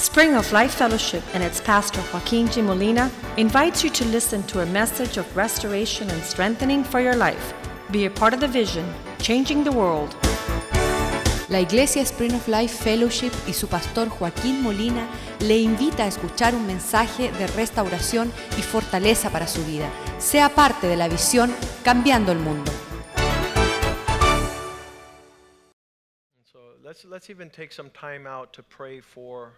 Spring of Life Fellowship and its pastor Joaquin G. Molina invites you to listen to a message of restoration and strengthening for your life. Be a part of the vision, changing the world. La Iglesia Spring of Life Fellowship y su pastor Joaquín Molina le invita a escuchar un mensaje de restauración y fortaleza para su vida. Sea parte de la visión Cambiando el Mundo. So let's, let's even take some time out to pray for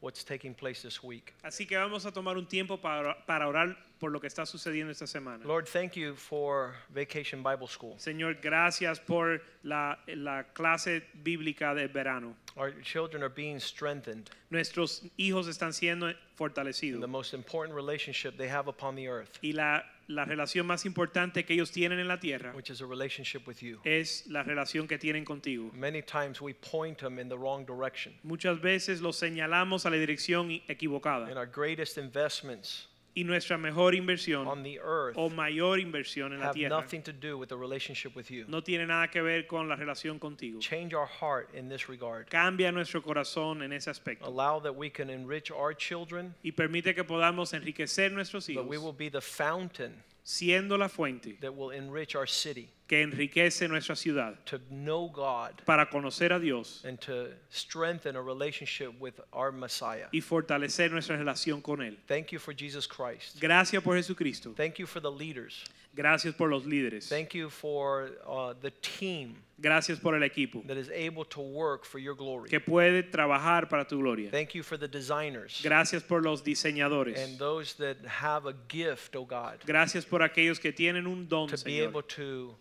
what's taking place this week. Así que vamos a tomar un tiempo para, para orar por lo que está sucediendo esta semana. Lord, thank you for Vacation Bible School. Señor, gracias por la, la clase bíblica de verano. Our children are being strengthened Nuestros hijos están siendo in fortalecidos. the most important relationship they have upon the earth, Y la, la relación más importante que ellos tienen en la tierra which is a relationship with you. es la relación que tienen contigo. Many times we point them in the wrong direction. Muchas veces los señalamos a la dirección equivocada. And our greatest investments Y nuestra mejor inversión on the earth o mayor inversión en la have tierra nothing to do with the relationship with you. no tiene nada que ver con la relación contigo. Change our heart in this regard. Cambia nuestro corazón en ese aspecto. Allow that we can enrich our children, y permite que podamos enriquecer nuestros but we will be the fountain siendo la fuente that will enrich our city que enriquece nuestra ciudad to know God para conocer a Dios and to strengthen a relationship with our Messiah. y fortalecer nuestra relación con Él. Thank you for Jesus Christ. Gracias por Jesucristo. Thank you for the leaders. Gracias por los líderes. Thank you for uh, the team Gracias por el equipo that is able to work for your glory. que puede trabajar para tu gloria. Thank you for the designers Gracias por los diseñadores. and those that have a gift, oh God, Gracias por aquellos que tienen un don, to be able to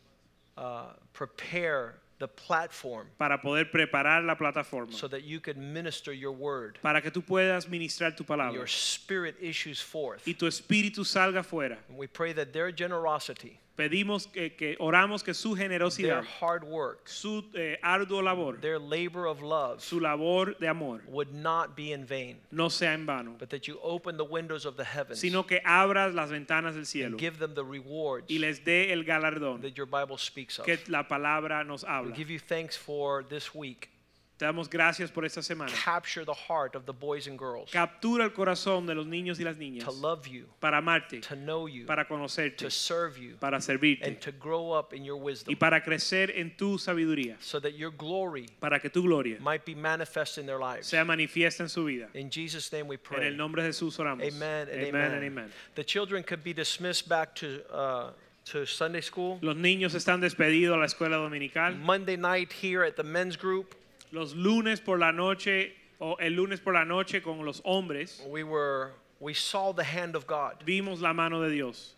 uh, prepare the platform para poder preparar la plataforma, so that you can minister your word. para que tú puedas ministrar tu palabra Your spirit issues forth. y tu espíritu salga fuera. And we pray that their generosity, Pedimos que, que oramos que su their hard work, su eh, arduo labor, their labor of love su labor de amor would not be in vain, no sea en vano, but that you open the windows of the heavens sino que abras las ventanas del cielo and give them the rewards y les dé el galardón that your Bible speaks of. que la palabra nos We give you thanks for this week. Te damos gracias por esta semana. Capture the heart of the boys and girls Captura el corazón de los niños y las to love you, para amarte, to know you, para conocerte, to serve you, para servirte and to grow up in your y wisdom para crecer en tu sabiduría, so that your glory para que tu gloria might be manifest in their lives. sea manifiesta en su vida. In Jesus' name we En pray. el nombre de Jesús oramos. Amen and amen. amen. and amen. The children could be dismissed back to, uh, to Sunday school. Los niños están despedidos a la escuela dominical. Monday night here at the men's group, Los lunes por la noche o el lunes por la noche con los hombres we were we saw the hand of God. vimos la mano de Dios.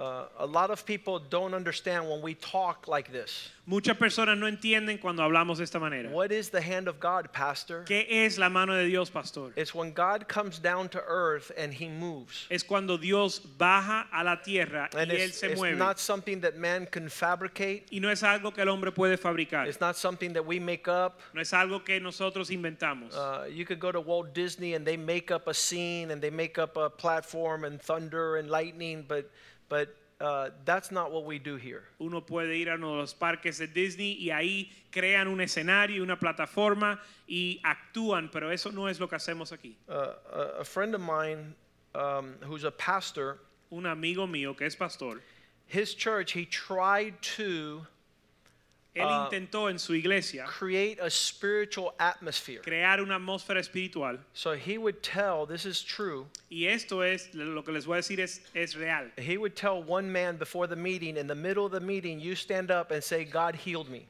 Uh, a lot of people don't understand when we talk like this. Muchas personas no entienden cuando hablamos de esta manera. What is the hand of God, Pastor? ¿Qué es la mano de Dios, pastor? It's when God comes down to earth and He moves. Es cuando Dios baja a la tierra And y él it's, se it's mueve. not something that man can fabricate. Y no es algo que el hombre puede fabricar. It's not something that we make up. No es algo que nosotros inventamos. Uh, you could go to Walt Disney and they make up a scene and they make up a platform and thunder and lightning, but but uh, that's not what we do here. Uno puede ir a uno de los parques de Disney y ahí crean un escenario, una plataforma y actúan, pero eso no es lo que hacemos aquí. Uh, a, a friend of mine um, who's a pastor, Un amigo mío que es pastor, his church, he tried to él Ah. intentó en su iglesia create a spiritual atmosphere. crear una atmósfera espiritual So he would tell, this is true, y esto es lo que les voy a decir es, es real. he would tell one man before the meeting, in the middle of the meeting, you stand up and say, God healed me.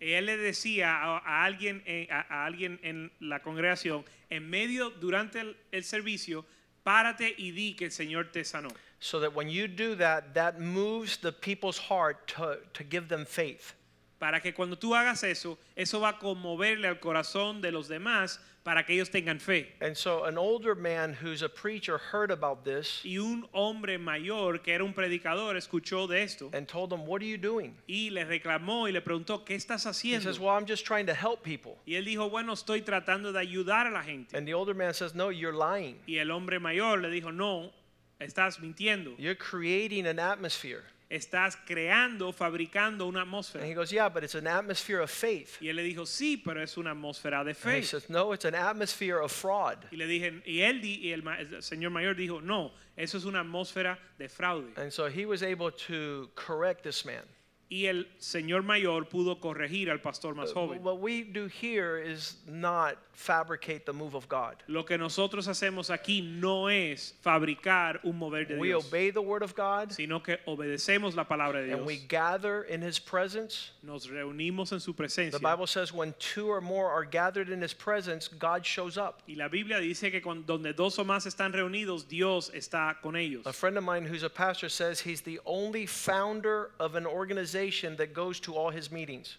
Él le decía a, a alguien, en- a, a alguien en la congregación, en medio, durante el, el servicio, párate y di que el Señor te sanó. So that when you do that, that moves the people's heart to, to give them faith. Para que cuando tú hagas eso, eso va a conmoverle al corazón de los demás para que ellos tengan fe. And so an older man who's a preacher heard about this Y un hombre mayor que era un predicador escuchó de esto and told him, What are you doing? y le reclamó y le preguntó, ¿qué estás He haciendo? says, Well, I'm just trying to help people. Y él dijo, bueno, estoy tratando de ayudar a la gente. And the older man says, No, you're lying. Y el hombre mayor le dijo, no, estás mintiendo. You're creating an atmosphere. Estás creando, fabricando una And he goes, Yeah, but it's an atmosphere of faith. Y él le dijo, sí, pero es una atmósfera de And fe. he says, No, it's an atmosphere of fraud. Y le dije, y él di- y el, el señor mayor dijo, no, eso es una atmósfera de fraude. And so he was able to correct this man. Y el señor mayor pudo corregir al pastor más uh, joven. What we do here is not fabricate the move of God. Lo que nosotros hacemos aquí no es fabricar un mover de We Dios, obey the word of God sino que obedecemos la palabra de and we Dios. gather in his presence. Nos reunimos en su presencia. The. Bible says when two or more are gathered in his presence, God shows up. Y la Biblia dice que cuando, donde dos o más están reunidos, Dios está con ellos. A friend of mine who's a pastor says he's the only founder of an organization that goes to all his meetings.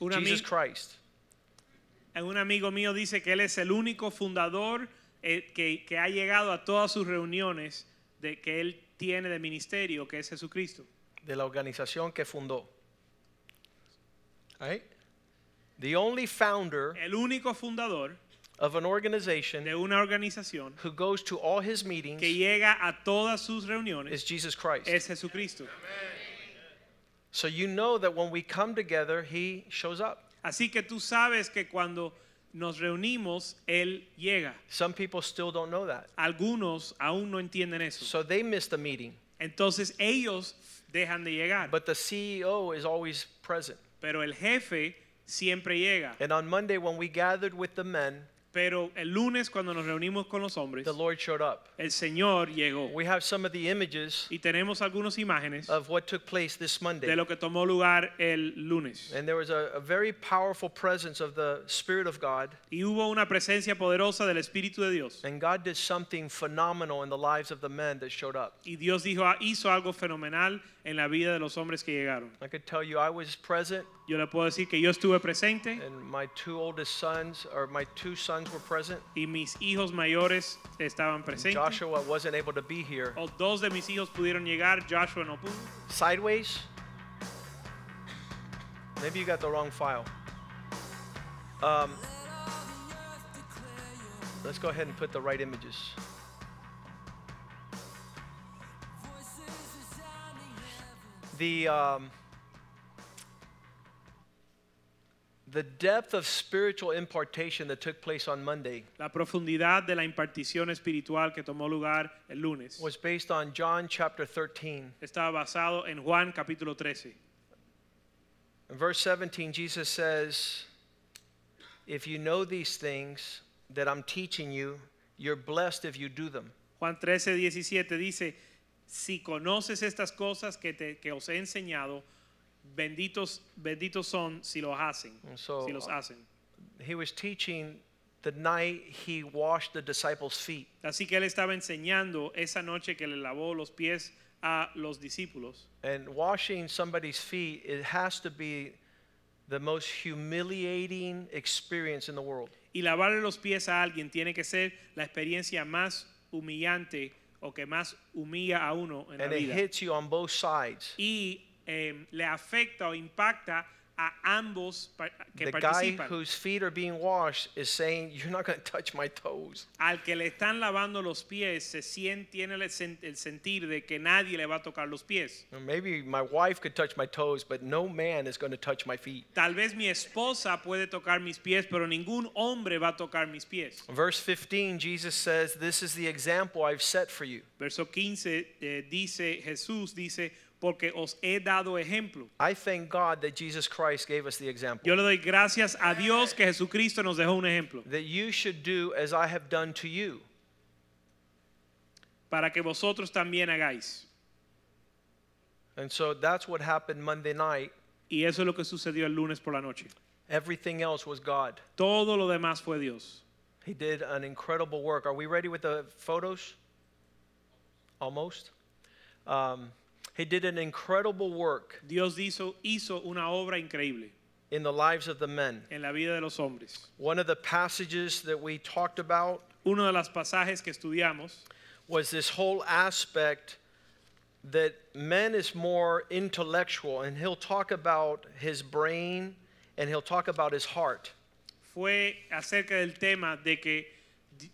Un, Jesus Christ. un amigo mío dice que él es el único fundador eh, que, que ha llegado a todas sus reuniones de, que él tiene de ministerio, que es Jesucristo. de la organización que fundó. Right? The only founder El único fundador of an organization de una organización who goes to all his meetings que llega a todas sus reuniones is Jesus Christ. es Jesucristo. So you know that when we come together, he shows up. Así que tú sabes que cuando nos reunimos, Él llega. Some people still don't know that. Algunos aún no entienden eso. So they miss the meeting. Entonces ellos dejan de llegar. But the CEO is always present. Pero el jefe siempre llega. And on Monday, when we gathered with the men, Pero el lunes cuando nos reunimos con los hombres, the Lord showed up. el Señor llegó. We have some of the images Y tenemos algunas imágenes of what took place this Monday. de lo que tomó lugar el lunes. And there was a, a very powerful presence of the Spirit of God. Y hubo una presencia poderosa del Espíritu de Dios. And God did something phenomenal in the lives of the men that showed up. Y Dios dijo, ah, hizo algo fenomenal en la vida de los hombres que llegaron. I could tell you I was present, Yo le puedo decir que yo estuve presente and my two oldest sons, or my two sons, were present. y mis hijos mayores estaban presentes. Joshua wasn't able to be here. O dos de mis hijos pudieron llegar, Joshua no pudo. Sideways? Maybe you got the wrong file. Um, let's go ahead and put the right images. The um, the depth of spiritual impartation that took place on Monday La profundidad de la impartición espiritual que tomó lugar el lunes was based on John chapter 13. estaba basado en Juan capítulo 13. In verse 17, Jesus says, If you know these things that I'm teaching you, you're blessed if you do them. Juan 13, 17 dice, si conoces estas cosas que, te, que os he enseñado, benditos, benditos son si los hacen. So, si los hacen. He was teaching the night he washed the disciples' feet. Así que él estaba enseñando esa noche que le lavó los pies a los discípulos. And washing somebody's feet, it has to be the most humiliating experience in the world. Y lavarle los pies a alguien tiene que ser la experiencia más humillante o que más humilla a uno en la And it vida. hits you on both sides. Y eh, le afecta o impacta a ambos que The guy whose feet are being washed is saying, You're not going to touch my toes. Al que le están lavando los pies se siente, tiene el, sen- el sentir de que nadie le va a tocar los pies. Maybe my wife could touch my toes, but no man is going to touch my feet. Tal vez mi esposa puede tocar mis pies, pero ningún hombre va a tocar mis pies. Verse 15, Jesus says, This is the example I've set for you. Verso 15 eh, dice, Jesús dice, porque os he dado ejemplo. I thank God that Jesus Christ gave us the example. Yo le doy gracias a Dios que Jesucristo nos dejó un ejemplo That you should do as I have done to you. para que vosotros también hagáis. And so that's what happened Monday night. Y eso es lo que sucedió el lunes por la noche. Everything else was God. Todo lo demás fue Dios. He did an incredible work. Are we ready with the photos? Almost. Um, he did an incredible work Dios hizo, hizo una obra increíble in the lives of the men. en la vida de los hombres. One of the passages that we talked about Uno de los pasajes que estudiamos was this whole aspect that men is more intellectual, and he'll talk about his brain and he'll talk about his heart. fue acerca del tema de que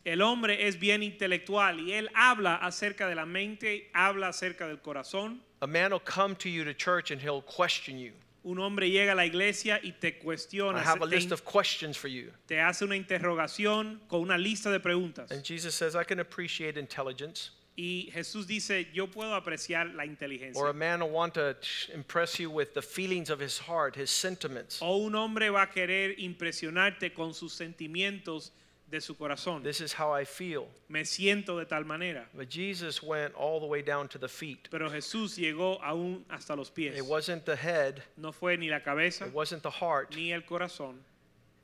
el hombre es bien intelectual y él habla acerca de la mente, habla acerca del corazón A man will come to you to church and he'll question you. Un hombre llega a la iglesia y te cuestiona. I have a list of questions for you. te hace una interrogación con una lista de preguntas. And Jesus says, I can appreciate intelligence. Y Jesús dice, yo puedo apreciar la inteligencia. Or a man will want to impress you with the feelings of his heart, his sentiments. O un hombre va a querer impresionarte con sus sentimientos de su corazón. This is how I feel. Me siento de tal manera. But Jesus went all the way down to the feet. Pero Jesús llegó aún hasta los pies. It wasn't the head, No fue ni la cabeza it wasn't the heart. ni el corazón,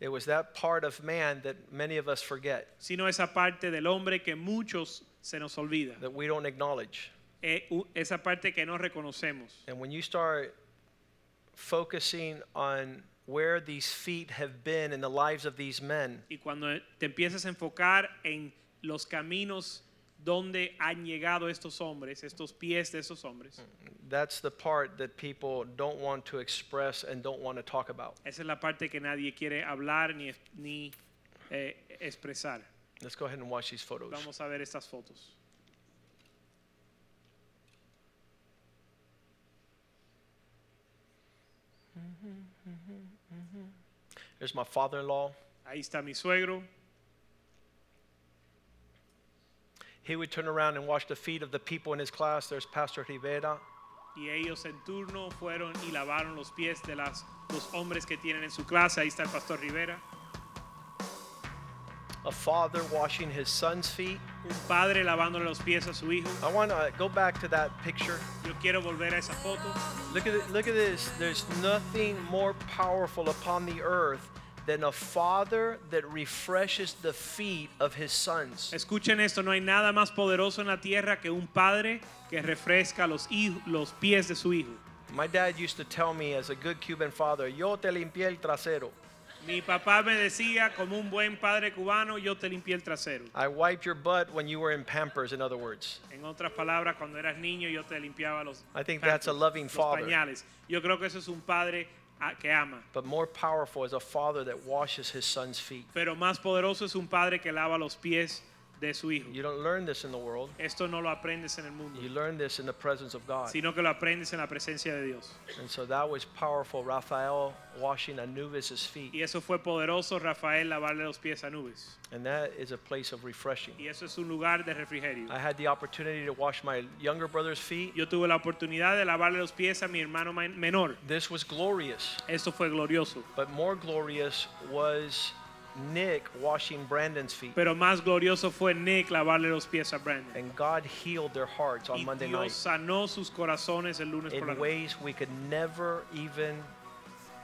It was that part of man that many of us forget, sino esa parte del hombre que muchos se nos olvida. that we don't acknowledge. Eh, u- esa parte que no reconocemos. And when you start focusing on where these feet have been in the lives of these men, Y cuando te empiezas a enfocar en los caminos donde han llegado estos hombres, estos pies de estos hombres, that's the part that people don't want to express and don't want to talk about. esa es la parte que nadie quiere hablar ni, ni eh, expresar. Let's go ahead and watch these photos. Vamos a ver estas fotos. There's my father in law. Ahí está mi suegro. He would turn around and wash the feet of the people in his class. There's Pastor Rivera. Y ellos en turno fueron y lavaron los pies de las, los hombres que tienen en su clase. Ahí está el pastor Rivera. A father washing his son's feet. Un padre lavándole los pies a su hijo. I want to go back to that picture. Yo quiero volver a esa foto. Look at it, look at this. There's nothing more powerful upon the earth than a father that refreshes the feet of his sons. Escuchen esto, no hay nada más poderoso en la tierra que un padre que refresca los, los pies de su hijo. My dad used to tell me as a good Cuban father, "Yo te limpié el trasero. Mi papá me decía, como un buen padre cubano, yo te limpié el trasero. I wiped your butt when you were in Pampers." In other words, En otras palabras, cuando eras niño, yo te limpiaba los, I think that's a loving father. pañales. Yo creo que eso es un padre que ama. but more powerful is a father that washes his son's feet. Pero más poderoso es un padre que lava los pies de su hijo. You don't learn this in the world. Esto no lo aprendes en el mundo, You learn this in the presence of God. sino que lo aprendes en la presencia de Dios. And so that was powerful. Raphael washing Anubis' feet. Y eso fue poderoso, Rafael, lavarle los pies a nubes. And that is a place of refreshing. Y eso es un lugar de refrigerio. I had the opportunity to wash my younger brother's feet. Yo tuve la oportunidad de lavarle los pies a mi hermano ma- menor. This was glorious. Esto fue glorioso. But more glorious was Nick washing Brandon's feet. Pero más glorioso fue Nick lavarle los pies a Brandon. And God healed their hearts on Y Monday Dios night sanó sus corazones el lunes por la in ways we could never even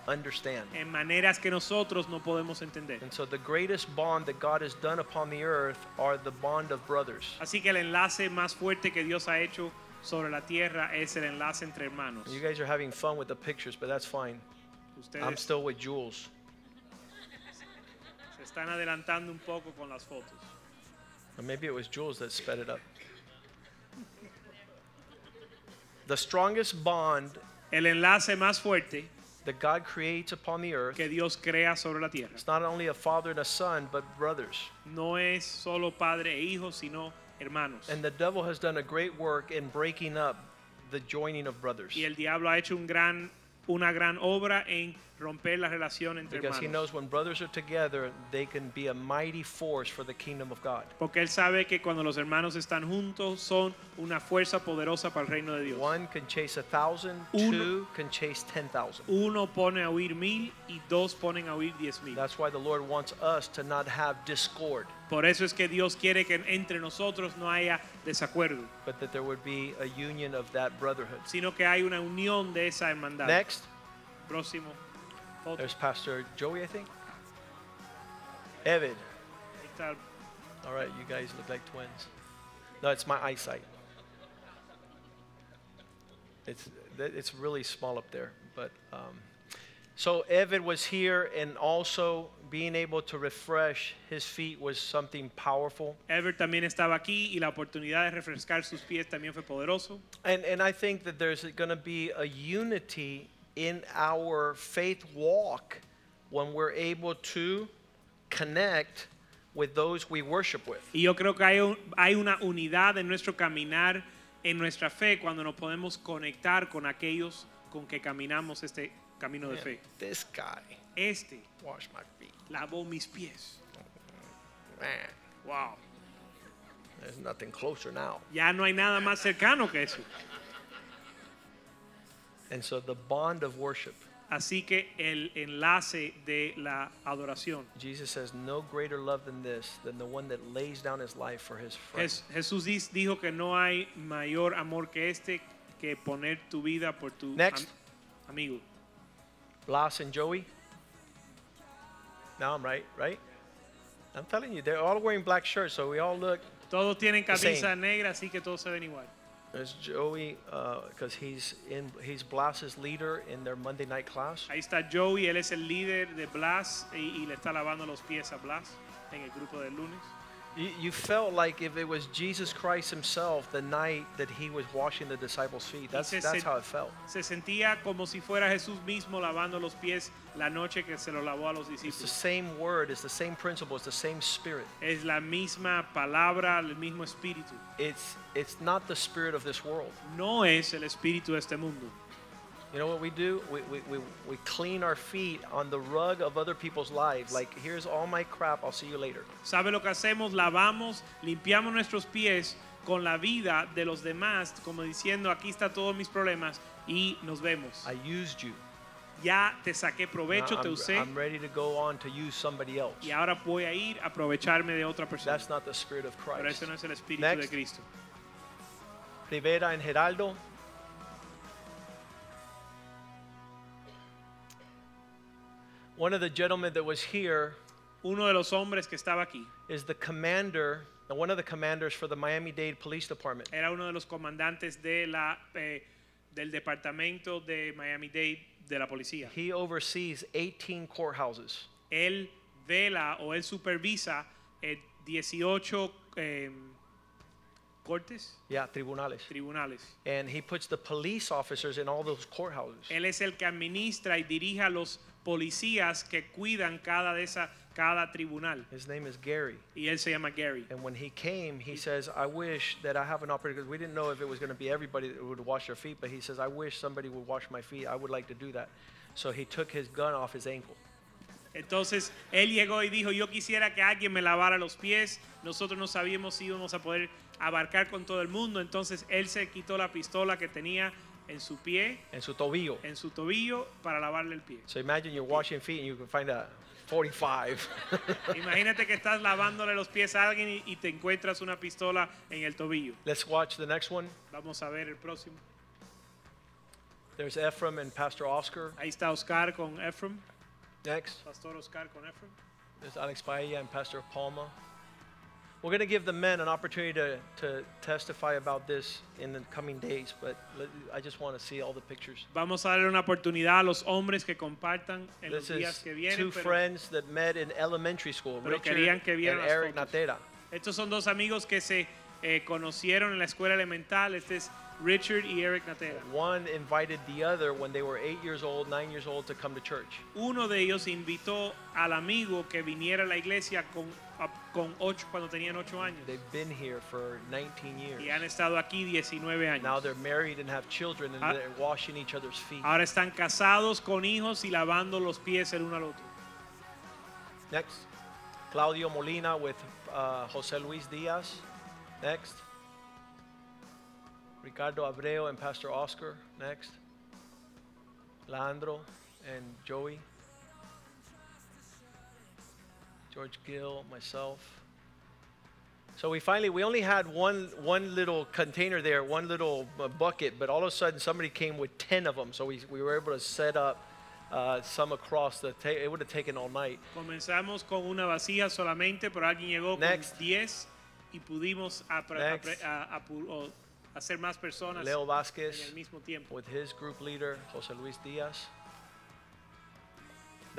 understand. En maneras que nosotros no podemos entender. And so the greatest bond that God has done upon the earth are the bond of brothers. Así que el enlace más fuerte que Dios ha hecho sobre la tierra es el enlace entre hermanos. You guys are having fun with the pictures, but that's fine. I'm still with Jules. Están adelantando un poco con las fotos. Or maybe it was Jules that sped it up. The strongest bond El enlace más fuerte that God creates upon the earth, que Dios crea sobre la tierra it's not only a father and a son, but brothers. no es solo padre e hijo, sino hermanos. And the devil has done a great work in breaking up the joining of brothers. Y el diablo ha hecho un gran, una gran obra en romper la relación entre Because he knows when brothers are together, they can be a mighty force for the kingdom of God. Porque él sabe que cuando los hermanos están juntos son una fuerza poderosa para el reino de Dios. One can chase a thousand, Uno- two can chase ten thousand. Uno pone a huir mil y dos ponen a huir diez mil. That's why the Lord wants us to not have discord, Por eso es que Dios quiere que entre nosotros no haya desacuerdo, but that there would be a union of that brotherhood. sino que hay una unión de esa hermandad. Next, Próximo. Foto. there's Pastor Joey, I think. Evid. Ahí está el- All right, you guys look like twins. No, it's my eyesight. It's it's really small up there, but um, so Evid was here, and also being able to refresh his feet was something powerful. Ever también estaba aquí y la oportunidad de refrescar sus pies también fue poderoso. And and I think that there's going to be a unity in our faith walk when we're able to connect with those we worship with. Y yo creo que hay, un- hay una unidad en nuestro caminar en nuestra fe cuando nos podemos conectar con aquellos con que caminamos este camino de Man, fe. this guy Este washed my feet. lavó mis pies. Man, Wow. there's nothing closer now. Ya no hay nada más cercano que eso. And so the bond of worship, Así que el enlace de la adoración. Jesus says, no greater love than this, than the one that lays down his life for his friends. Jes- Jesús dijo que no hay mayor amor que este que poner tu vida por tu Next. am- amigo. Blas and Joey. Now I'm right, right? I'm telling you, they're all wearing black shirts, so we all look. Todos tienen camisa negra, así que todos se ven igual. There's Joey, uh, because he's in, he's Blas's leader in their Monday night class. Ahí está Joey, él es el líder de Blas y, y le está lavando los pies a Blas en el grupo del lunes. You, you felt like if it was Jesus Christ himself the night that he was washing the disciples' feet. That's, se that's how it felt. Se sentía como si fuera Jesús mismo lavando los pies la noche que se los lavó a los discípulos. It's the same word, it's the same principle, it's the same spirit. Es la misma palabra, el mismo espíritu. It's, it's not the spirit of this world. No es el espíritu de este mundo. You know what we do? We, we, we, we clean our feet on the rug of other people's lives. Like, here's all my crap, I'll see you later. ¿Sabe lo que hacemos? Lavamos, limpiamos nuestros pies con la vida de los demás, como diciendo, aquí está todos mis problemas y nos vemos. I used you. Ya te saqué Now provecho, te I'm, usé I'm ready to go on to use somebody else. y ahora voy a ir a aprovecharme de otra persona. That's not the spirit of Pero Christ. ese no es el espíritu Next. de Cristo. Rivera and Geraldo. One of the gentlemen that was here Uno de los hombres que estaba aquí is the commander, one of the commanders for the Miami-Dade Police Department. era uno de los comandantes de la, eh, del departamento de Miami-Dade de la policía. He oversees 18 courthouses. Él vela o él supervisa eh, 18 eh, cortes, Yeah, tribunales. tribunales. And he puts the police officers in all those courthouses. Él es el que administra y dirige a los policías que cuidan cada de esa cada tribunal. His name is Gary. Y él se llama Gary. And when he came, he says, I wish that I have an opportunity, because we didn't know if it was going to be everybody that would wash their feet, but he says, I wish somebody would wash my feet. I would like to do that. So he took his gun off his ankle. Entonces él llegó y dijo, yo quisiera que alguien me lavara los pies. Nosotros no sabíamos si íbamos a poder abarcar con todo el mundo. Entonces él se quitó la pistola que tenía en su pie, En su tobillo. en su tobillo, para lavarle el pie. So imagine you're washing feet and you can find a 45. Imagínate que estás lavándole los pies a alguien y, y te encuentras una pistola en el tobillo. Let's watch the next one. Vamos a ver el próximo. There's Ephraim and Pastor Oscar. Ahí está Oscar con Ephraim. Next, Pastor Oscar con Ephraim. there's Alex Paella and Pastor Palma. We're going to give the men an opportunity to, to testify about this in the coming days, but let- I just want to see all the pictures. Vamos a darle una oportunidad a los hombres que compartan en los This días is que vienen. two pero friends that met in elementary school, pero Richard querían que and vieran las Eric fotos. Natera. estos son dos amigos que se eh, conocieron en la escuela elemental. Este es Richard y Eric Natera. One invited the other when they were eight years old, nine years old, to come to church. Uno de ellos invitó al amigo que viniera a la iglesia con, a- con ocho, cuando tenían ocho años. They've been here for 19 years. Y han estado aquí 19 Now años. they're married and have children, and Ah. they're washing each other's feet. Ahora están casados con hijos y lavando los pies el uno al otro. Next, Claudio Molina with uh, Jose Luis Diaz. Next, Ricardo Abreu and Pastor Oscar. Next, Leandro and Joey. George Gill, myself. So we finally we only had one one little container there, one little uh, bucket, but all of a sudden somebody came with ten of them. So we we were able to set up uh, some across the. Ta- it would have taken all night. Comenzamos con una vasija solamente, pero alguien llegó Next. con 10 y pudimos apre- Next. apre- a- apu- o hacer más personas Leo en Vasquez. el mismo tiempo. with his group leader, Jose Luis Diaz.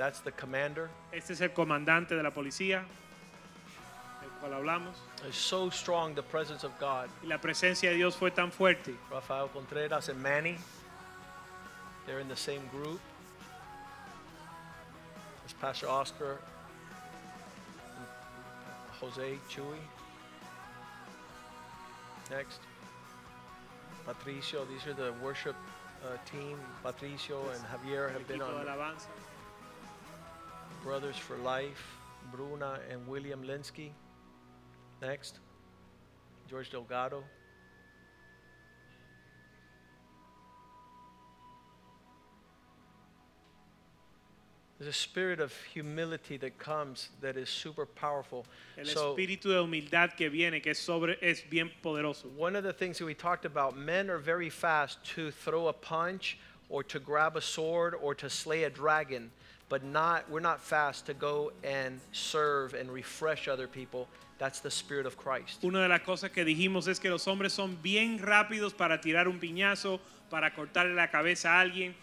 That's the commander. Este es el comandante de la policía, del cual hablamos. It's so strong the presence of God. Y la presencia de Dios fue tan fuerte. Rafael Contreras and Manny, they're in the same group. It's Pastor Oscar, Jose Chuy. Next. Patricio, these are the worship uh, team. Patricio and Javier have been on. Brothers for Life, Bruna and William Linsky. Next, George Delgado. There's a spirit of humility that comes that is super powerful. El So, espíritu de humildad que viene, que es, sobre, es bien poderoso. one of the things that we talked about, men are very fast to throw a punch or to grab a sword or to slay a dragon, but not we're not fast to go and serve and refresh other people. That's the spirit of Christ. Una de las cosas que dijimos es que los hombres son bien rápidos para tirar un piñazo, para cortarle la cabeza a alguien,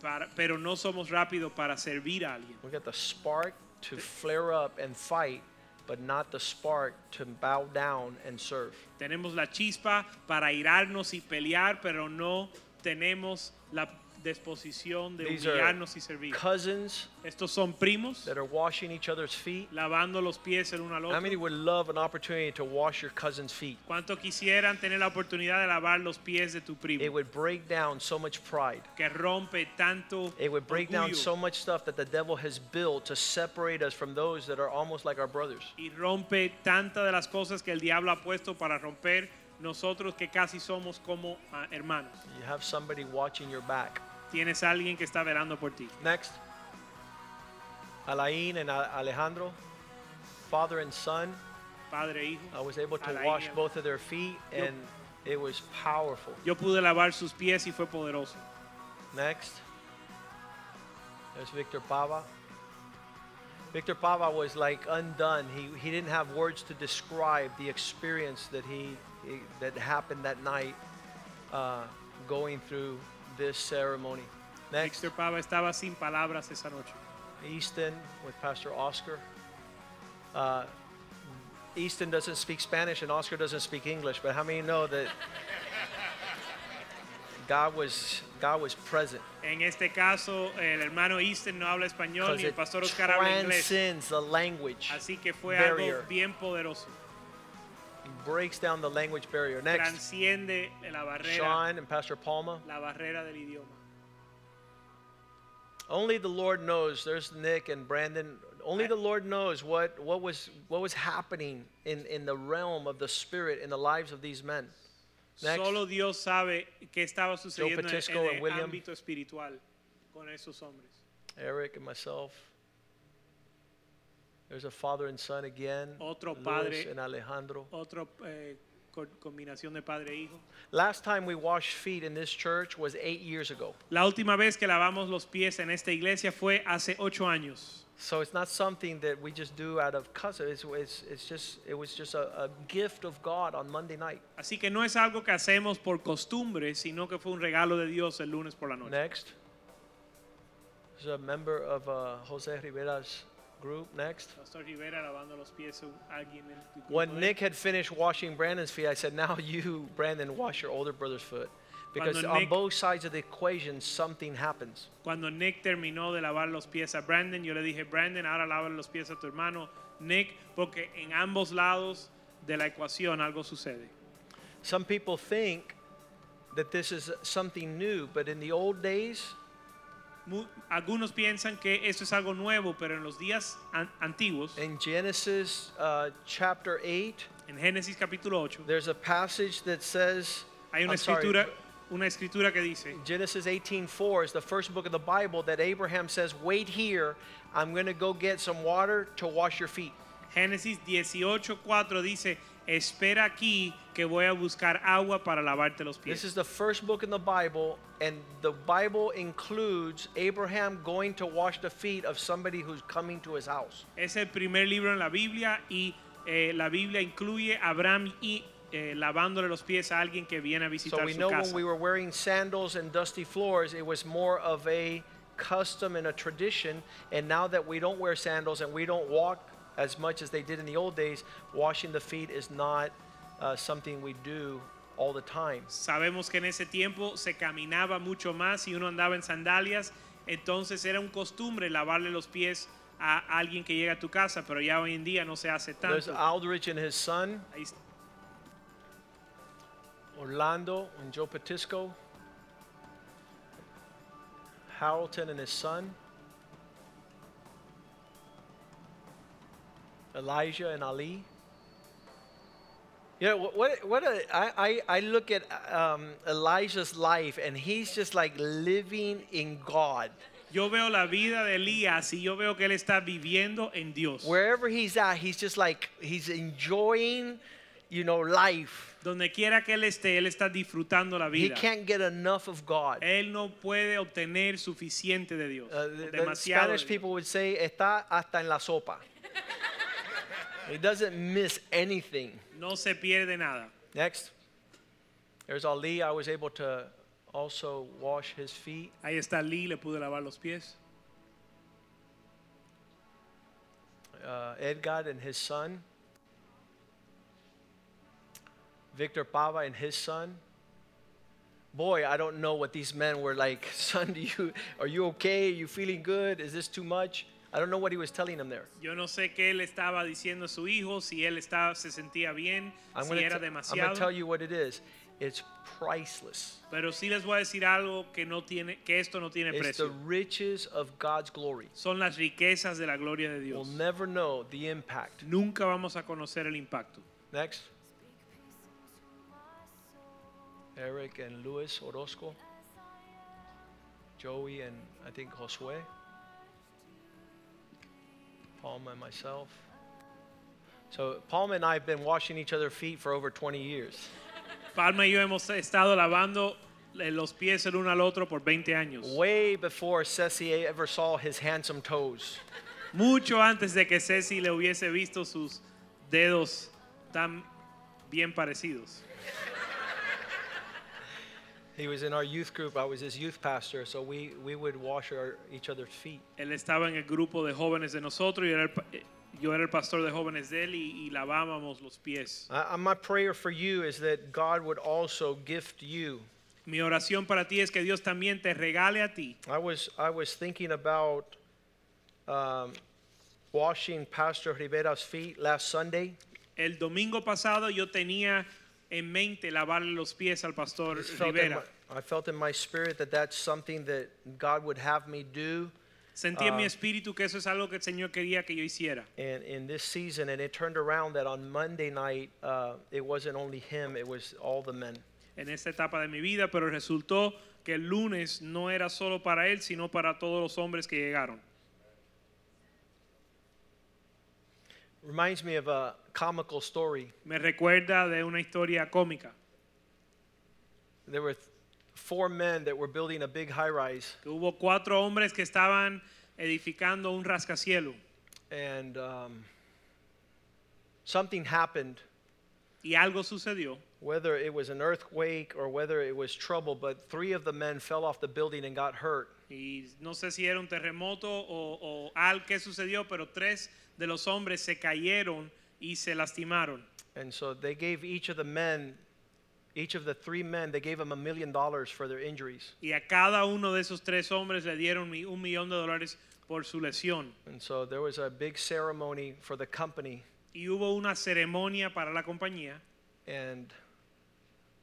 para- pero no somos rápidos para servir a alguien. We got the spark to flare up and fight, but not the spark to bow down and serve. Tenemos la chispa para irarnos y pelear, pero no tenemos la disposición de These humillarnos y servir. cousins Estos son primos that are washing each other's feet. lavando los pies el uno al How otro. many would love an opportunity to wash your cousin's feet? ¿Cuánto quisieran tener la oportunidad de lavar los pies de tu primo? It would break down so much pride. que rompe tanto It would break down orgullo so much stuff that the devil has built to separate us from those that are almost like our brothers. y rompe tantas de las cosas que el diablo ha puesto para romper nosotros que casi somos como ah, hermanos. You have somebody watching your back. Tienes a alguien que está velando por ti. Next, Alain and Alejandro, father and son. Padre e hijo. I was able to Alain wash both of their feet, and it was powerful. Yo pude lavar sus pies y fue poderoso. Next, there's Victor Pava. Victor Pava was like undone. He, he didn't have words to describe the experience that he, he- that happened that night uh, going through this ceremony. Next, Víctor Pava estaba sin palabras esa noche. Easton with Pastor Oscar. Uh, Easton doesn't speak Spanish and Oscar doesn't speak English, but how many know that God was God was present? En este caso, el hermano Easton no habla español ni el pastor Oscar habla inglés. transcends the language. Así que fue barrier. algo bien poderoso. Breaks down the language barrier. Next, Transciende la barrera, Sean and Pastor Palma. la barrera del idioma. Only the Lord knows. There's Nick and Brandon. Only the Lord knows what, what was what was happening in, in the realm of the spirit in the lives of these men. Next. Solo Dios sabe qué estaba sucediendo en- en and el William. ámbito espiritual con esos hombres. Eric and myself. There's a father and son again. Otro Luis padre. and Alejandro. Otra eh, combinación de padre e hijo. Last time we washed feet in this church was eight years ago. La última vez que lavamos los pies en esta iglesia fue hace ocho años. So it's not something that we just do out of custom. It's, it's, it's just it was just a, a gift of God on Monday night. Así que no es algo que hacemos por costumbre, sino que fue un regalo de Dios el lunes por la noche. Next. There's a member of uh, Jose Rivera's group. Next. Pastor Rivera lavando los pies a alguien en tu grupo When Nick had finished washing Brandon's feet, I said, Now you, Brandon, wash your older brother's foot. Because on both sides of the equation, something happens. Cuando Nick terminó de lavar los pies a Brandon, yo le dije, Brandon, ahora lava los pies a tu hermano Nick, porque en ambos lados de la ecuación algo sucede. Some people think that this is something new, but in the old days, algunos piensan que esto es algo nuevo, pero en los días an- antiguos, in Genesis uh, chapter 8, en Génesis capítulo 8, there's a passage that says, hay una I'm sorry, escritura, una escritura que dice, Genesis 18:4 is the first book of the Bible that Abraham says, "Wait here. I'm going to go get some water to wash your feet." Génesis 18:4 dice, espera aquí que voy a buscar agua para lavarte los pies. This is the first book in the Bible and the Bible includes Abraham going to wash the feet of somebody who's coming to his house. Es el primer libro en la Biblia y eh, la Biblia incluye a Abraham y eh, lavándole los pies a alguien que viene a So visitar we su know casa. when we were wearing sandals and dusty floors, it was more of a custom and a tradition. And now that we don't wear sandals and we don't walk as much as they did in the old days, washing the feet is not uh, something we do all the time. Sabemos que en ese tiempo se caminaba mucho más y uno andaba en sandalias, entonces era un costumbre lavarle los pies a alguien que llega a tu casa, pero ya hoy en día no se hace tanto. There's. Aldrich and his son. Orlando and Joe Patisco, Harrelton and his son, Elijah and Ali. You know, what, what, a, I, I, I look at um, Elijah's life and he's just like living in God. Yo veo la vida de Elías y yo veo que él está viviendo en Dios. Wherever he's at, he's just like, he's enjoying, you know, life. Donde quiera que él esté, él está disfrutando la vida. He can't get enough of God. Él no puede obtener suficiente de Dios. Uh, the, the demasiado. de Spanish Dios. people would say, está hasta en la sopa. He doesn't miss anything. No se pierde nada. Next. There's Ali. I was able to also wash his feet. Ahí está Ali, le pude lavar los pies. Uh, Edgar and his son. Victor Pava and his son. Boy, I don't know what these men were like. Son, do you are you okay? Are you feeling good? Is this too much? I don't know what he was telling them there. Yo no sé qué él estaba diciendo a su hijo, si él estaba, se sentía bien, I'm si going to tell you what it is. It's priceless. Pero sí les voy a decir algo que no tiene, que esto no tiene It's the riches of God's glory. Son las riquezas de la gloria de Dios. We'll never know the impact. Nunca vamos a conocer el impacto. Next. Eric and Luis Orozco. Joey and I think Josue. Palma and myself. So Palma and I have been washing each other's feet for over 20 years. Palma y yo hemos estado lavando eh, los pies el uno al otro por 20 años. Way before Ceci ever saw his handsome toes. Mucho antes de que Ceci le hubiese visto sus dedos tan bien parecidos. He was in our youth group. I was his youth pastor, so we, we would wash our, each other's feet. Él estaba en el grupo de jóvenes de nosotros y era el eh, yo era el pastor de jóvenes de él y, y lavábamos los pies. My prayer for you is that God would also gift you. Mi oración para ti es que Dios también te regale a ti. I was I was thinking about um, washing Pastor Rivera's feet last Sunday. El domingo pasado yo tenía en mente lavarle los pies al pastor Rivera. I felt in my spirit that that's something that God would have me do. Sentí en mi Ah. espíritu que eso es algo que el Señor quería que yo hiciera. And in this season, and it turned around that on Monday night, uh, it wasn't only him; it was all the men. en esta etapa de mi vida, pero resultó que el lunes no era solo para él, sino para todos los hombres que llegaron. Reminds me of a comical story. Me recuerda de una historia cómica, There were four men that were building a big high-rise, que hubo cuatro hombres que estaban edificando un rascacielo and um, something happened y algo sucedió. whether it was an earthquake or whether it was trouble, but three of the men fell off the building and got hurt. Y no sé si era un terremoto o, o algo que sucedió, pero tres de los hombres se cayeron y se lastimaron. And so they gave each of the men, each of the three men, they gave them a million dollars for their injuries. Y a cada uno de esos tres hombres le dieron un millón de dólares por su lesión. And so there was a big ceremony for the company, Y hubo una ceremonia para la compañía and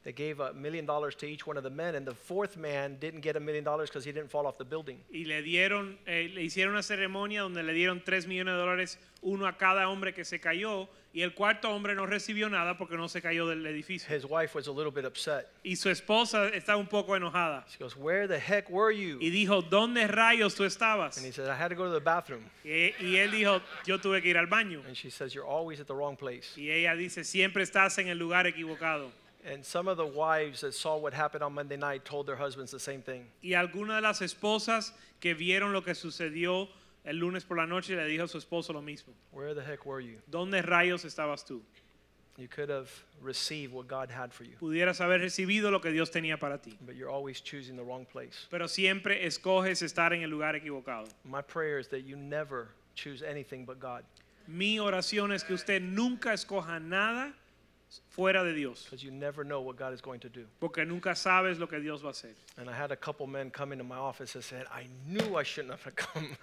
they gave a million dollars to each one of the men. And the fourth man didn't get a million dollars because he didn't fall off the building. y le dieron, eh, le hicieron una ceremonia donde le dieron tres millones de dólares, uno a cada hombre que se cayó, y el cuarto hombre no recibió nada porque no se cayó del edificio. His wife was a little bit upset. Y su esposa está un poco enojada. She goes, Where the heck were you? Y dijo, ¿dónde rayos tú estabas? And he said, I had to go to the bathroom. Y, y él dijo, yo tuve que ir al baño. And she says, You're always at the wrong place. Y ella dice, siempre estás en el lugar equivocado. And some of the wives that saw what happened on Monday night told their husbands the same thing. Y alguna de las esposas que vieron lo que sucedió el lunes por la noche le dijo a su esposo lo mismo. Where the heck were you? ¿Dónde rayos estabas tú? You could have received what God had for you, Pudieras haber recibido lo que Dios tenía para ti. but you're always choosing the wrong place. Pero siempre escoges estar en el lugar equivocado. My prayer is that you never choose anything but God Mi oración es que usted nunca escoja nada fuera de Dios, because you never know what God is going to do. porque nunca sabes lo que Dios va a hacer. And I had a couple men come into my office and said, I knew I shouldn't have come.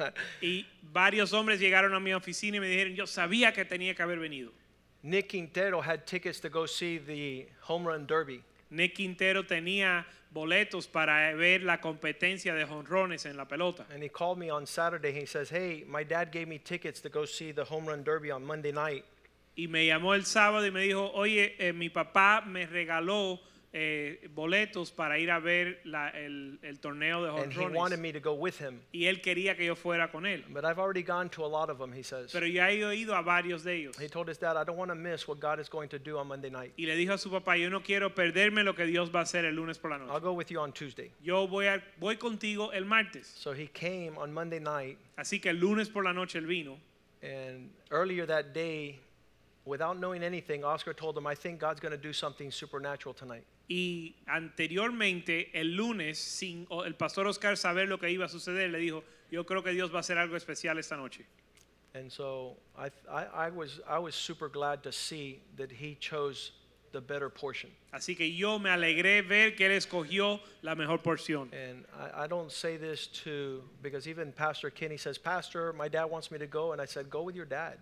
Y varios hombres llegaron a mi oficina y me dijeron, yo sabía que tenía que haber venido. Nick Quintero had tickets to go see the home run derby. Nick Quintero tenía boletos para ver la competencia de jonrones en la pelota. And he called me on Saturday. He says, Hey, my dad gave me tickets to go see the home run derby on Monday night. Y me llamó el sábado y me dijo, oye, eh, mi papá me regaló eh, boletos para ir a ver la- el, el torneo de And he wanted jonrones. me to go with him. Y él quería que yo fuera con él. But I've already gone to a lot of them, he says. Pero yo he ido a varios de ellos. He told his dad, I don't want to miss what God is going to do on Monday night. Y le dijo a su papá, yo no quiero perderme lo que Dios va a hacer el lunes por la I'll noche. go with you on Tuesday. Yo voy, a- voy contigo el martes. So he came on Monday night, Así que el lunes por la noche él vino. and earlier that day, without knowing anything, Oscar told him, I think God's going to do something supernatural tonight. Y anteriormente, el lunes, sin el pastor Oscar saber lo que iba a suceder, le dijo, yo creo que Dios va a hacer algo especial esta noche. And so I, I, I, was, I was super glad to see that he chose the better portion. Así que yo me alegré ver que él escogió la mejor porción. And I, I don't say this to, because even Pastor Kenny says, Pastor, my dad wants me to go. And I said, Go with your dad.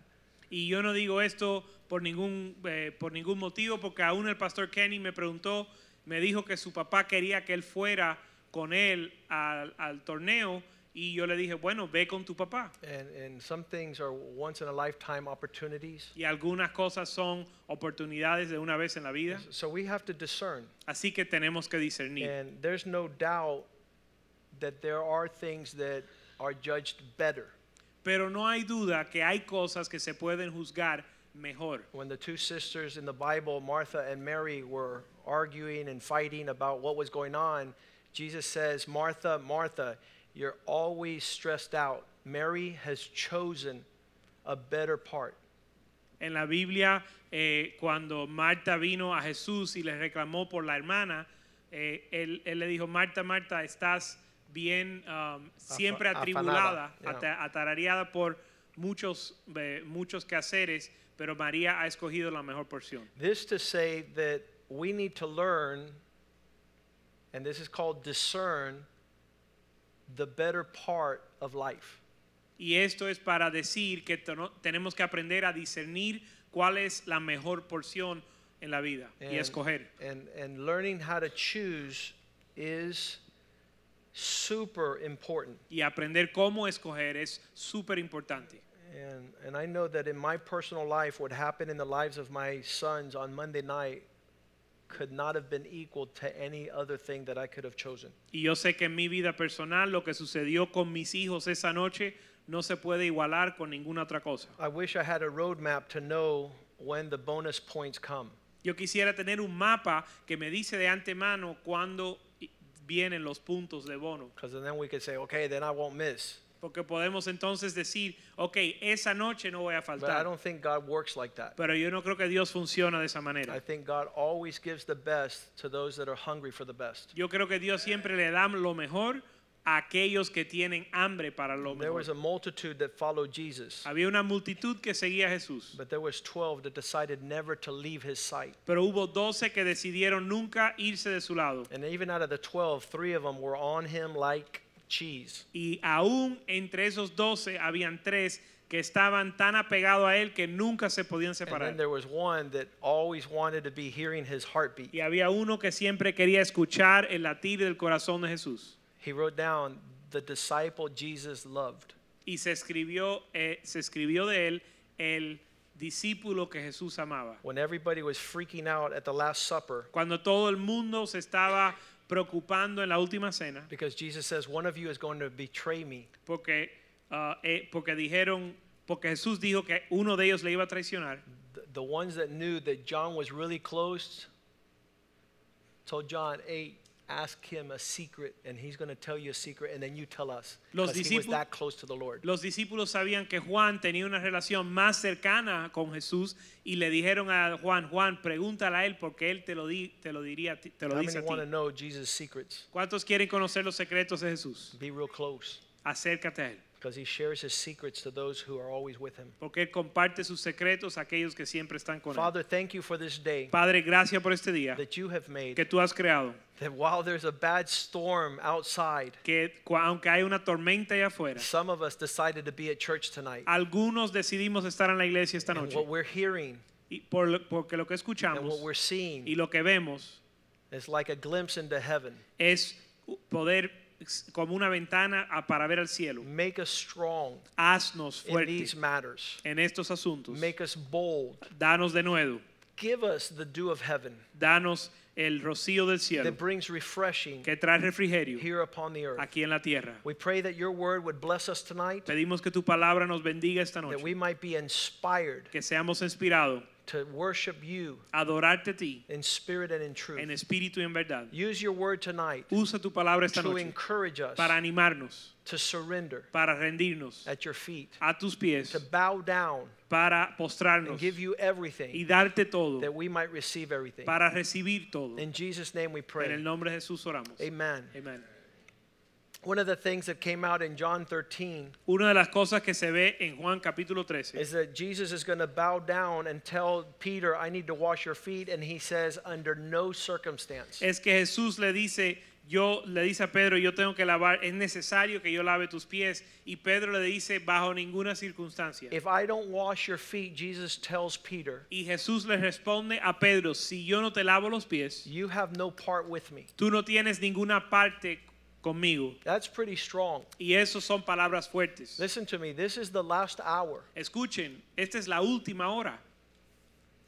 Y yo no digo esto por ningún, eh, por ningún motivo, porque aún el pastor Kenny me preguntó, me dijo que su papá quería que él fuera con él al, al torneo. Y yo le dije, bueno, ve con tu papá. And, and some things are once in a lifetime opportunities. Y algunas cosas son oportunidades de una vez en la vida. So we have to discern. Así que tenemos que discernir. And there's no doubt that there are things that are judged better. Pero no hay duda que hay cosas que se pueden juzgar mejor. When the two sisters in the Bible, Martha and Mary, were arguing and fighting about what was going on, Jesus says, Martha, Martha, you're always stressed out. Mary has chosen a better part. En la Biblia, eh, cuando Marta vino a Jesús y le reclamó por la hermana, eh, él, él le dijo, Marta, Marta, estás bien, um, siempre atribulada, yeah. ata- atarareada por muchos, eh, muchos quehaceres, pero María ha escogido la mejor porción. This to say that we need to learn, and this is called discern, the better part of life. Y esto es para decir que tenemos que aprender a discernir cuál es la mejor porción en la vida y escoger. And, and learning how to choose is super important. Y aprender cómo escoger es súper importante. And, and I know that in my personal life, what happened in the lives of my sons on Monday night could not have been equal to any other thing that I could have chosen. Y yo sé que en mi vida personal lo que sucedió con mis hijos esa noche no se puede igualar con ninguna otra cosa. I wish I had a roadmap to know when the bonus points come. Yo quisiera tener un mapa que me dice de antemano cuándo vienen los puntos de bono. Because then we could say, okay, then I won't miss. Porque podemos entonces decir, ok, esa noche no voy a But I faltar. don't think God works like that. Pero yo no creo que Dios funciona de esa manera. I think God always gives the best to those that are hungry for the best. Yo creo que Dios siempre le da lo mejor aquellos que tienen hambre para lo There was mejor. a multitude that followed Jesus, Había una multitud que seguía a Jesús, but there was 12 that decided never to leave his sight. pero hubo 12 que decidieron nunca irse de su lado. And even out of the 12, three of them were on him like cheese. Y aún entre esos 12 habían tres que estaban tan apegados a él que nunca se podían And separar. there was one that always wanted to be hearing his heartbeat. Y había uno que siempre quería escuchar el latir del corazón de Jesús. He wrote down the disciple Jesus loved. Y se escribió, eh, se escribió de él el discípulo que Jesús amaba. When everybody was freaking out at the Last Supper, Cuando todo el mundo se estaba preocupando en la última cena, because Jesus says, One of you is going to betray me. porque, ah, eh, porque dijeron, porque Jesús dijo que uno de ellos le iba a traicionar. The, the ones that knew that John was really close told John, Hey, ask him a secret, and he's going to tell you a secret, and then you tell us. Los Because he was that close to the Lord. Los discípulos sabían que Juan tenía una relación más cercana con Jesús y le dijeron a Juan, Juan, pregúntale a él porque él te lo, di- te lo diría, te lo How dice a ti. know Jesus' secrets? ¿Cuántos quieren conocer los secretos de Jesús? Be real close, Acércate a él, because he shares his secrets to those who are always with him. porque él comparte sus secretos a aquellos que siempre están con él. Father, thank you for this day Padre, gracias por este día that you have made. que tú has creado, That while there's a bad storm outside, que aunque hay una tormenta allá afuera, some of us decided to be at church tonight. algunos decidimos estar en la iglesia esta And noche what we're hearing y por lo- porque lo que and escuchamos what we're seeing y lo que vemos It's like a glimpse into heaven. es poder como una ventana a- para ver al cielo. Make us strong Haznos in these fuertes matters. en estos asuntos. Make us bold. Danos de nuevo. Give us the dew of heaven Danos el rocío del cielo that brings refreshing que trae refrigerio here upon the earth. aquí en la tierra. We pray that your word would bless us tonight, Pedimos que tu palabra nos bendiga esta that noche. we might be inspired Que seamos inspirados to worship you adorarte a ti in spirit and in truth. en espíritu y en verdad. Use your word tonight Usa tu palabra esta to noche encourage us para animarnos, to surrender para rendirnos at your feet, a tus pies, to bow down para and give you y everything darte todo that we might receive everything. para recibir todo. In Jesus' name we En el pray. nombre de Jesús oramos. Amen. Amén. One of the things that came out in John 13 Una de las cosas que se ve en Juan capítulo 13 is that Jesus is going to bow down and tell Peter, I need to wash your feet. And he says, under no circumstance. es que Jesús le dice, yo le dice a Pedro, yo tengo que lavar, es necesario que yo lave tus pies y Pedro le dice bajo ninguna circunstancia. If I don't wash your feet, Jesus tells Peter, Y Jesús le responde a Pedro, si yo no te lavo los pies, you have no part with me. tú no tienes ninguna parte conmigo. That's pretty strong. Y eso son palabras fuertes. Listen to me. This is the last hour. Escuchen, esta es la última hora.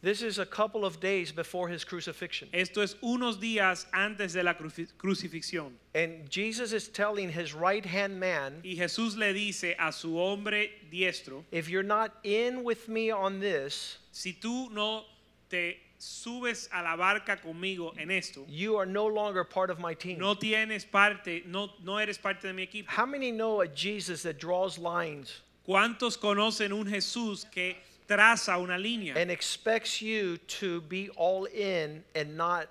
This is a couple of days before his crucifixion. Esto es unos días antes de la crucifixión. And Jesus is telling his right hand man, Y Jesús le dice a su hombre diestro, if you're not in with me on this, si tú no te subes a la barca conmigo en esto, you are no longer part of my team. no tienes parte, no, no eres parte de mi equipo. How many know a Jesus that draws lines ¿Cuántos conocen un Jesús que traza una línea and expects you to be all in and not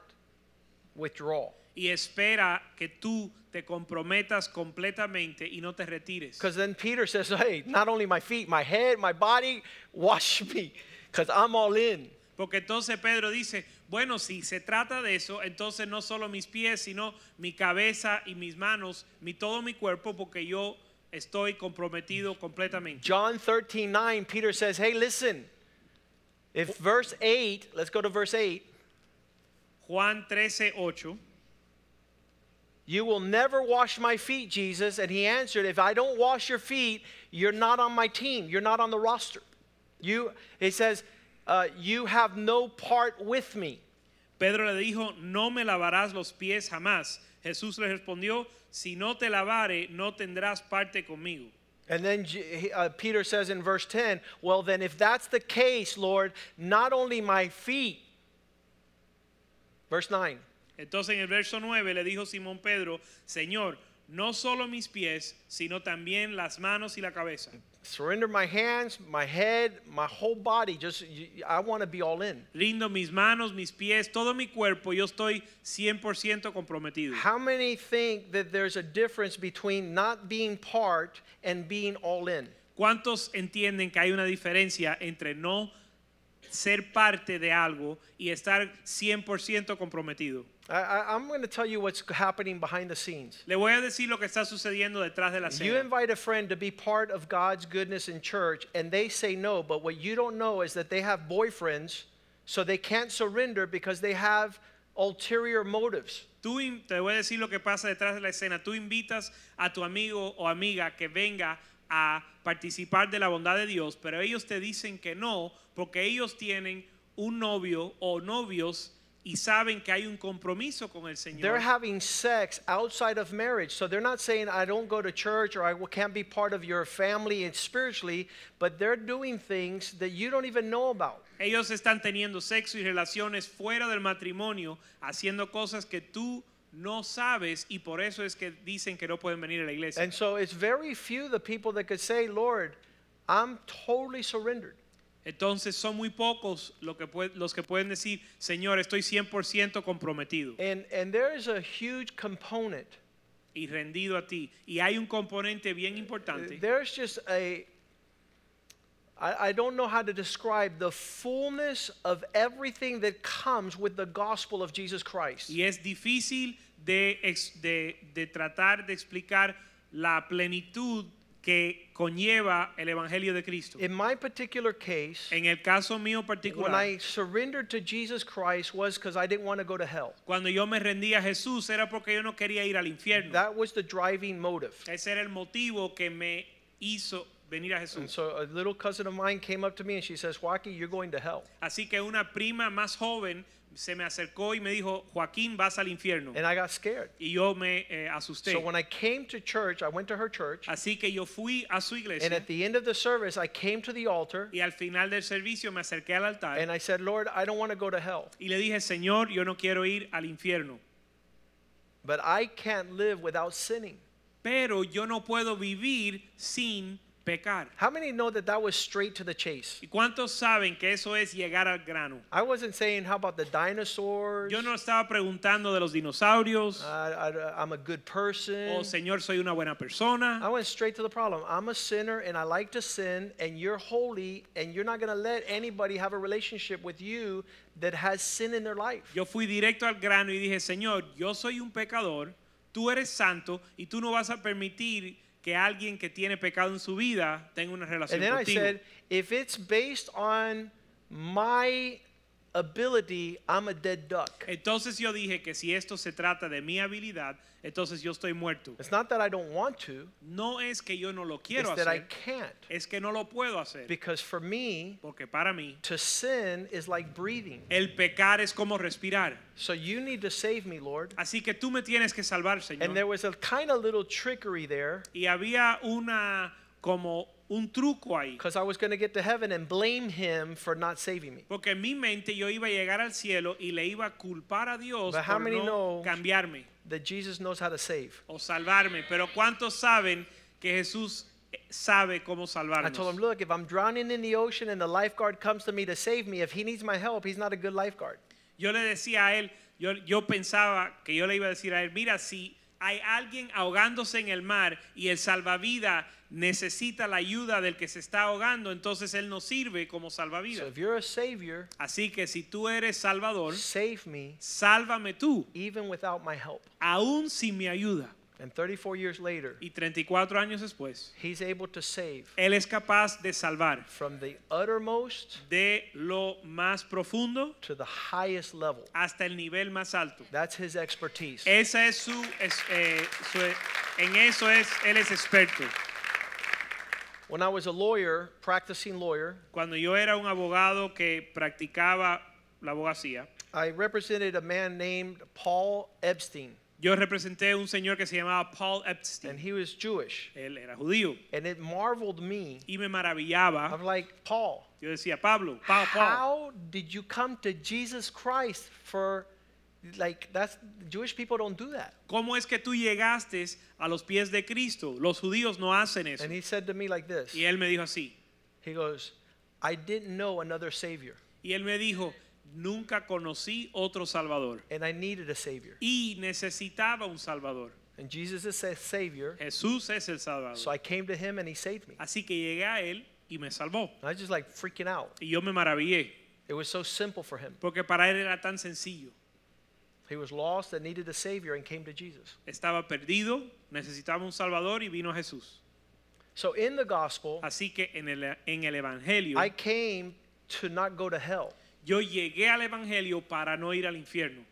withdraw? y espera que tú te comprometas completamente y no te retires? Because then Peter says, hey, not only my feet, my head, my body, wash me, because I'm all in. Porque entonces Pedro dice, bueno, si se trata de eso, entonces no solo mis pies, sino mi cabeza y mis manos, mi todo mi cuerpo, porque yo estoy comprometido completamente. John 13, 9, Peter says, hey, listen. If verse 8, let's go to verse 8. Juan 13, 8. You will never wash my feet, Jesus. And he answered, If I don't wash your feet, you're not on my team. You're not on the roster. You, he says, uh, You have no part with me. Pedro le dijo, no me lavarás los pies jamás. Jesús le respondió, si no te lavare, no tendrás parte conmigo. And then uh, Peter says in verse 10, Well, then, if that's the case, Lord, not only my feet, verse 9, Entonces en el verso 9 le dijo Simón Pedro, Señor, no solo mis pies, sino también las manos y la cabeza. surrender my hands, my head, my whole body. Just, I want to be all in. Rindo mis manos, mis pies, todo mi cuerpo, yo estoy 100% comprometido. How many think that there's a difference between not being part and being all in? ¿Cuántos entienden que hay una diferencia entre no ser parte de algo y estar 100% comprometido? I, I'm going to tell you what's happening behind the scenes. Le voy a decir lo que está sucediendo detrás de la You cena. invite a friend to be part of God's goodness in church, and they say no, but what you don't know is that they have boyfriends, so they can't surrender because they have ulterior motives. Tú te voy a decir lo que pasa detrás de la escena. Tú invitas a tu amigo o amiga que venga a participar de la bondad de Dios, pero ellos te dicen que no porque ellos tienen un novio o novios y saben que hay un compromiso con el Señor. They're having sex outside of marriage. So they're not saying, I don't go to church or I can't be part of your family and spiritually, but they're doing things that you don't even know about. Ellos están teniendo sexo y relaciones fuera del matrimonio, haciendo cosas que tú no sabes y por eso es que dicen que no pueden venir a la iglesia. And so it's very few the people that could say, Lord, I'm totally surrendered. Entonces son muy pocos lo que pue- los que pueden decir, Señor, estoy 100% comprometido And, and there is a huge component. y rendido a ti. Y hay un componente bien importante. There's just a, I, I don't know how to describe the fullness of everything that comes with the gospel of Jesus Christ. Y es difícil de, de, de tratar de explicar la plenitud que conlleva el Evangelio de Cristo. In my particular case, En el caso mío when I surrendered to Jesus Christ was because I didn't want to go to hell. cuando yo me rendí a Jesús era porque yo no quería ir al infierno. That was the driving motive. Ese era el motivo que me hizo venir a And Jesús. so a little cousin of mine came up to me and she says, Joaquin, you're going to hell. Así que una prima más joven se me acercó y me dijo, Joaquín, vas al infierno. And I got scared. Y yo me eh, asusté. So when I came to church, I went to her church. Así que yo fui a su And iglesia at the end of the service, I came to the altar y al final del servicio me acerqué al altar and I said, Lord, I don't want to go to hell, y le dije, Señor, yo no quiero ir al infierno, but I can't live without sinning. pero yo no puedo vivir sin pecar. How many know that that was straight to the chase? ¿Y cuántos saben que eso es llegar al grano? I wasn't saying, how about the dinosaurs? Yo no estaba preguntando de los dinosaurios I, I, I'm a good person. o Señor, soy una buena persona. I went straight to the problem. I'm a sinner and I like to sin, and you're holy, and you're not going to let anybody have a relationship with you that has sin in their life. Yo fui directo al grano y dije, Señor, yo soy un pecador, tú eres santo y tú no vas a permitir que alguien que tiene pecado en su vida tenga una relación And then I contigo. said, if it's based on my ability, I'm a dead duck. Entonces yo dije que si esto se trata de mi habilidad, entonces yo estoy muerto. It's not that I don't want to, No es que yo no lo quiero it's that I can't. es que no lo puedo hacer. Because for me, Porque para mí, to sin is like breathing. el pecar es como respirar. So you need to save me, Lord. Así que tú me tienes que salvar, Señor. And there was a kind of little trickery there Y había una, como un truco ahí. because I was going to get to heaven and blame him for not saving me. Porque en mi mente yo iba a llegar al cielo y le iba a culpar a Dios But how por many no know- cambiarme That Jesus knows how to save. o salvarme. Pero ¿cuántos saben que Jesús eh, sabe cómo I salvarnos? told him, look, if I'm drowning in the ocean and the lifeguard comes to me to save me, if he needs my help, he's not a good lifeguard. Yo le decía a él, yo, yo pensaba que yo le iba a decir a él, mira, si hay alguien ahogándose en el mar y el salvavidas necesita la ayuda del que se está ahogando, entonces él no sirve como So salvavidas. if you're a savior, Así que si tú eres salvador, save me sálvame tú, even without my help. aún sin mi ayuda. And 34 years later, Y 34 años después, he's able to save él es capaz de salvar from the uttermost de lo más profundo to the highest level. hasta el nivel más alto. That's his expertise. Esa es su, es- eh, su- en eso es, él es experto. When I was a lawyer, practicing lawyer, Cuando yo era un abogado que practicaba la abogacía, I represented a man named Paul Epstein, yo representé a un señor que se llamaba Paul and he was Jewish. Él era judío And it marveled me. y me maravillaba. I'm like, Paul, Yo decía, Pablo, Pau, Paul, how did you come to Jesus Christ for, like, that's, Jewish people don't do that. ¿cómo es que tú llegaste a los pies de Cristo? Los judíos no hacen eso. And he said to me like this Y él me dijo así. He goes, I didn't know another Savior, Y él me dijo, nunca conocí otro Salvador. and I needed a Savior. Y necesitaba un Salvador. And Jesus is a Savior, Jesús es el Salvador. so I came to him and he saved me. Así que llegué a él y me salvó. I was just like freaking out. Y yo me maravillé, It was so simple for him. porque para él era tan sencillo. He was lost and needed a Savior and came to Jesus. Estaba perdido, necesitaba un Salvador y vino Jesús. So in the gospel, Así que en el, en el Evangelio, I came to not go to hell. yo llegué al Evangelio para no ir al infierno.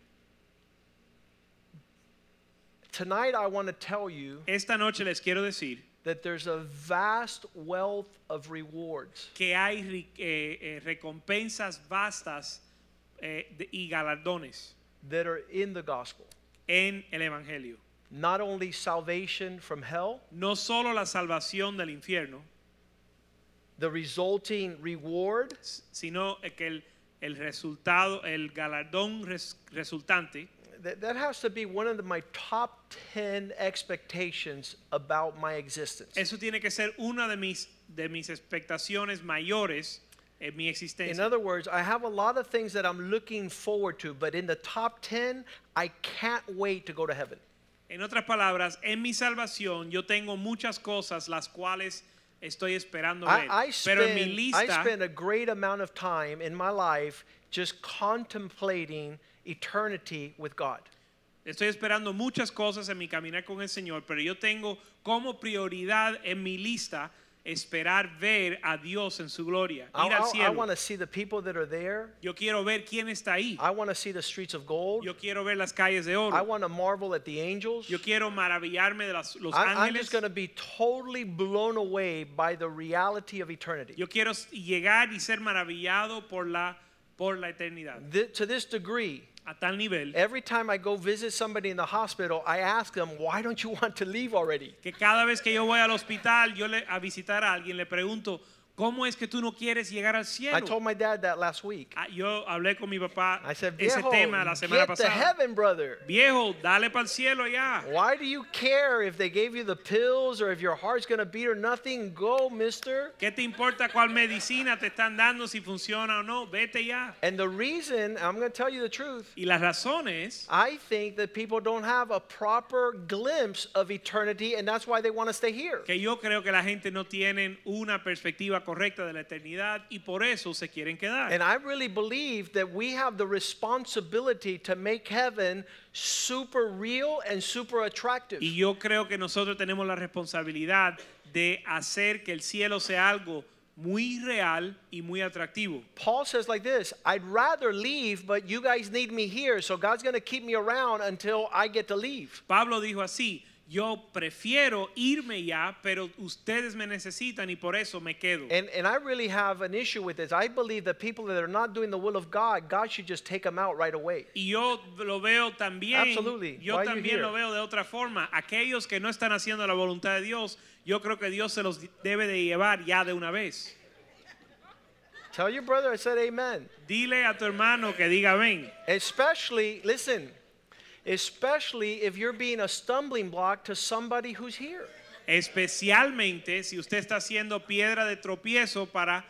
Tonight, I want to tell you Esta noche les quiero decir that there's a vast wealth of rewards que hay eh, eh, recompensas vastas eh, de- y galardones that are in the gospel. en el Evangelio. Not only salvation from hell, No solo la salvación del infierno, the resulting reward, sino que el, el resultado, el galardón res- resultante, that, that has to be one of the- my top 10 expectations about my existence. eso tiene que ser una de mis, de mis expectaciones mayores en mi In other words, I have a lot of things that I'm looking forward to, but in the top 10, I can't wait to go to heaven. En otras palabras, en mi salvación yo tengo muchas cosas las cuales estoy esperando ver. I, I, Pero en mi spend, I spend a great amount of time in my life just contemplating eternity with God. Estoy esperando muchas cosas en mi caminar con el Señor, pero yo tengo como prioridad en mi lista esperar ver a Dios en su gloria, I, ir al I- I cielo. want to see the people that are there. Yo quiero ver quién está ahí. I want to see the streets of gold. Yo quiero ver las calles de I oro. want to marvel at the angels. Yo quiero maravillarme de las- los I'm, I'm ángeles. just going to be totally blown away by the reality of eternity. Yo quiero s- llegar y ser maravillado por la por la eternidad. Th- to this degree, A tal nivel every time I go visit somebody in the hospital, I ask them, why don't you want to leave already? que cada vez que yo voy al hospital, yo le, a visitar a alguien, le pregunto, ¿cómo es que tú no quieres llegar al I told my dad that last week. Ah, yo hablé con mi papá I said, ese tema la semana get to pasada. heaven, brother. Viejo, dale para el cielo ya. Why do you care if they gave you the pills or if your heart's going to beat or nothing? Go, mister. ¿Qué te importa cuál medicina te están dando, si funciona o no? Vete ya. And the reason, I'm going to tell you the truth, Y las razones I think that people don't have a proper glimpse of eternity, and that's why they want to stay here. que yo creo que la gente no tienen una perspectiva correcta de la eternidad y por eso se quieren quedar. And I really believe that we have the responsibility to make heaven super real and super attractive. Y yo creo que nosotros tenemos la responsabilidad de hacer que el cielo sea algo muy real y muy atractivo. Paul says like this I'd rather leave, but you guys need me here, so God's going to keep me around until I get to leave. Pablo dijo así, yo prefiero irme ya, pero ustedes me necesitan y por eso me quedo. And, and I really have an issue with this. I believe that people that are not doing the will of God, God should just take them out right away. Y yo lo veo también, Absolutely. yo Why también lo veo de otra forma. Aquellos que no están haciendo la voluntad de Dios, yo creo que Dios se los debe de llevar ya de una vez. Tell your brother I said amen. Dile a tu hermano que diga ven. Especially, listen, especially if you're being a stumbling block to somebody who's here. Especialmente si usted está haciendo piedra de tropiezo para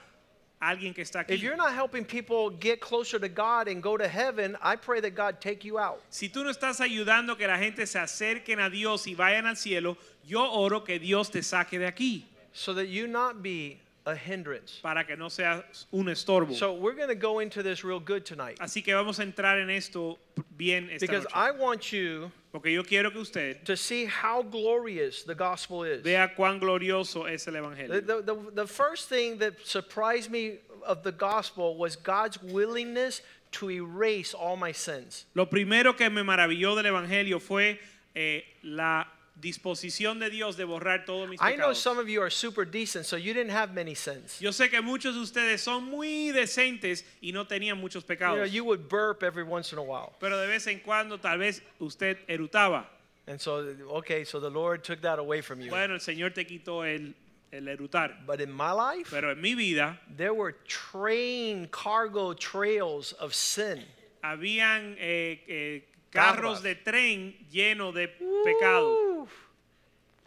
alguien que está aquí. If you're not helping people get closer to God and go to heaven, I pray that God take you out. Si tú no estás ayudando que la gente se acerquen a Dios y vayan al cielo, yo oro que Dios te saque de aquí so that you not be a hindrance. para que no seas un estorbo. So we're going to go into this real good tonight Así que vamos a entrar en esto bien esta because noche. I want you Porque yo quiero que usted to see how glorious the gospel is. vea cuán glorioso es el The, the, the, the first thing that surprised me of the gospel was God's willingness to erase all my sins. Lo primero que me maravilló del evangelio fue eh, la disposición de Dios de borrar todos mis I know pecados. some of you are super decent, so you didn't have many sins. Yo sé que muchos de ustedes son muy decentes y no tenían muchos You know, pecados. you would burp every once in a while. Pero de vez en cuando tal vez usted erutaba. And so, okay, so the Lord took that away from you. Bueno, el Señor te quitó el, el erutar. But in my life, Pero en mi vida there were train cargo trails of sin. habían eh, eh, carros Carros. de tren llenos de pecado.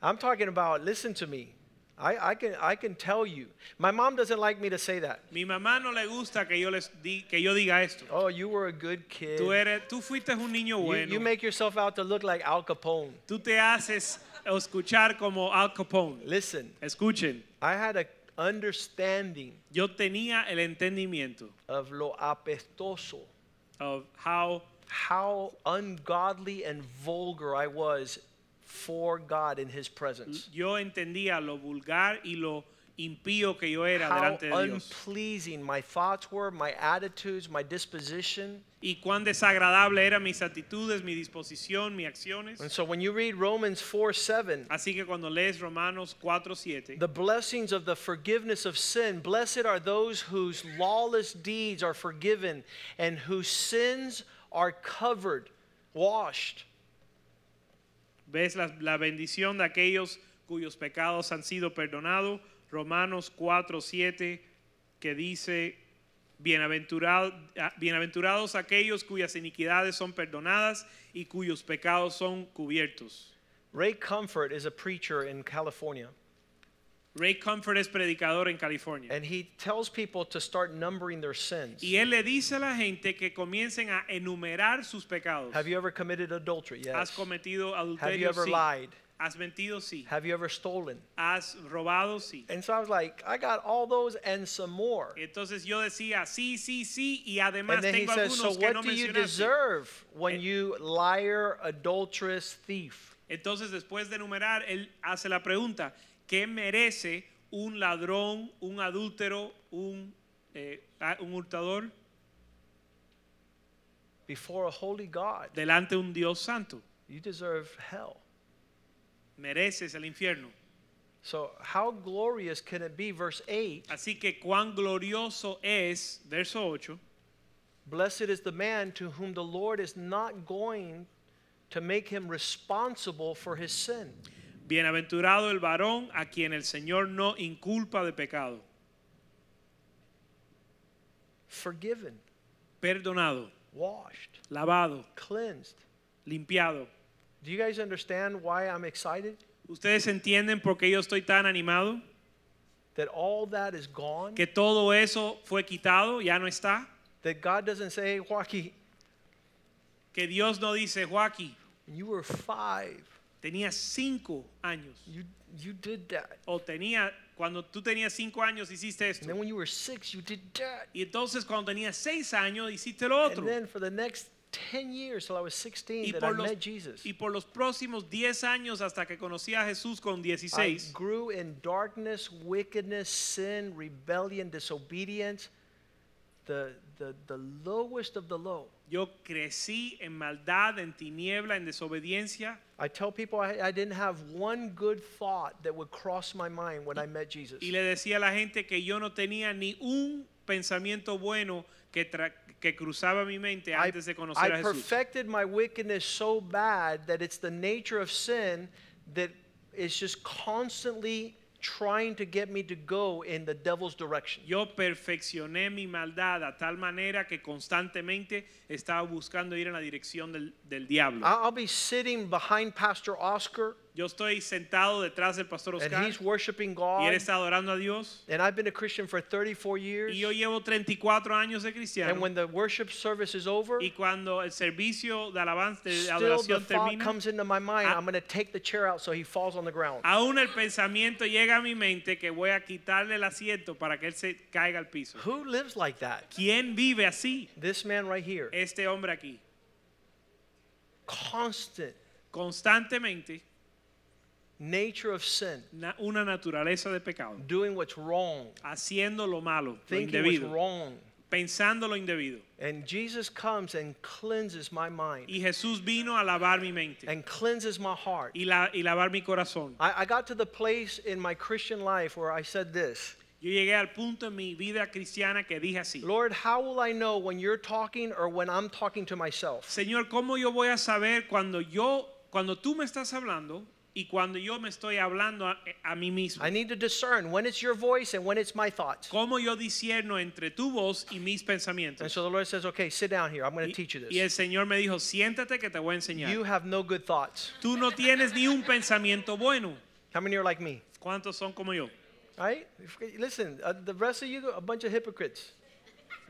I'm talking about, listen to me. I, I, can, I can tell you. My mom doesn't like me to say that. Mi mamá no le gusta que yo les di, que yo diga esto. Oh, you were a good kid. Tú eres, tú fuiste un niño You, bueno. you make yourself out to look like Al Capone. tú te haces escuchar como Al Capone. Listen, Escuchen, I had a understanding yo tenía el entendimiento of lo apestoso, of how how ungodly and vulgar I was for God in His presence. yo entendía lo vulgar y lo impío que yo era How delante de Dios. unpleasing my thoughts were, my attitudes, my disposition. Y cuán desagradable eran mis actitudes, mi disposición, mis acciones. And so when you read Romans 4 7, Así que cuando lees Romanos 4, 7, the blessings of the forgiveness of sin, blessed are those whose lawless deeds are forgiven and whose sins are covered, washed. Ves la, bendición de aquellos cuyos pecados han sido perdonados. Romanos 4, 7, que dice, "Bienaventurado- ah, bienaventurados aquellos cuyas iniquidades son perdonadas y cuyos pecados son cubiertos. Ray Comfort is a preacher in California, Ray Comfort es predicador en California. and he tells people to start numbering their sins. Y él le dice a la gente que comiencen a enumerar sus pecados. Have you ever committed adultery? Yes. ¿Has cometido Have you ever Sí. lied? Has mentido, sí. Have you ever stolen? Has robado, sí. And so I was like, I got all those and some more. Entonces yo decía, sí, sí, sí, y además And then he tengo says, So algunos que no what do you deserve when you liar, adulterous, thief? Entonces después de enumerar, él hace la pregunta, ¿qué merece un ladrón, un adúltero, un, eh, un hurtador Before a holy God, delante de un Dios santo? you deserve hell. Mereces el infierno. So, how glorious can it be? Verse 8 Así que cuán glorioso es, verso 8, Blessed is the man to whom the Lord is not going to make him responsible for his sin. Bienaventurado el varón a quien el Señor no inculpa de pecado, Forgiven, perdonado, washed, lavado, cleansed. limpiado. Do you guys understand why I'm excited? ¿Ustedes entienden por qué yo estoy tan animado? That all that is gone? Que todo eso fue quitado, ya no está. That God doesn't say, hey, Joaquin, Que Dios no dice, Joaquín, you were five, tenía cinco años. you, you did that. O tenía, cuando tú tenías cinco años hiciste And esto. then when you were six, you did that. Y entonces cuando tenías seis años hiciste lo otro. And then for the next 10 years till I was 16 Y that I por, los, met Jesus, y por los próximos 10 años hasta que conocí a Jesús con I 16, grew in darkness, wickedness, sin, rebellion, disobedience, the, the, the lowest of the low. Yo crecí en maldad, en tiniebla, en desobediencia. I tell people I, I didn't have one good thought that would cross my mind when I met Jesus. Y le decía a la gente que yo no tenía ni un pensamiento bueno que, tra- que cruzaba mi mente I, antes de conocer I a Jesús. I perfected my wickedness so bad that it's the nature of sin that is just constantly trying to get me to go in the devil's direction. Yo perfeccioné mi maldad a tal manera que constantemente estaba buscando ir en la dirección del, del diablo. I'll be sitting behind Pastor Oscar, Yo estoy sentado detrás del pastor and Oscar he's worshiping y God. él está adorando a Dios. And I've been a Christian for 34 years. Y yo llevo 34 años de And cristiano. when the worship service is over, Y cuando el servicio de alabanza, de still the adoración thought termina, comes into my mind, Ah. I'm going to take the chair out so he falls on the ground. aún el pensamiento llega a mi mente que voy a quitarle el asiento para que él se caiga al piso. Who lives like that? ¿Quién vive así? This man right here. Este hombre aquí. Constant Constantemente nature of sin, una naturaleza de pecado. doing what's wrong, Haciendo lo malo, lo thinking what's wrong. Pensando lo indebido. And Jesus comes and cleanses my mind Y Jesús vino a lavar mi mente. and cleanses my heart. Y, la- y lavar mi corazón. I, I got to the place in my Christian life where I said this Yo llegué al punto en mi vida cristiana que dije así. Lord, how will I know when you're talking or when I'm talking to myself? Señor, ¿cómo yo voy a saber cuando yo, cuando tú me estás hablando y cuando yo me estoy hablando a, a mí mismo? I need to discern when it's your voice and when it's my thoughts. ¿Cómo yo discierno entre tu voz y mis pensamientos. And so the Lord says, okay, sit down here. I'm going to teach you this." y el. Señor me dijo, siéntate que te voy a enseñar. You have no good thoughts. Tú no tienes ni un pensamiento bueno. How many are like me? ¿Cuántos son como yo? Right? Listen, uh, the rest of you, a bunch of hypocrites.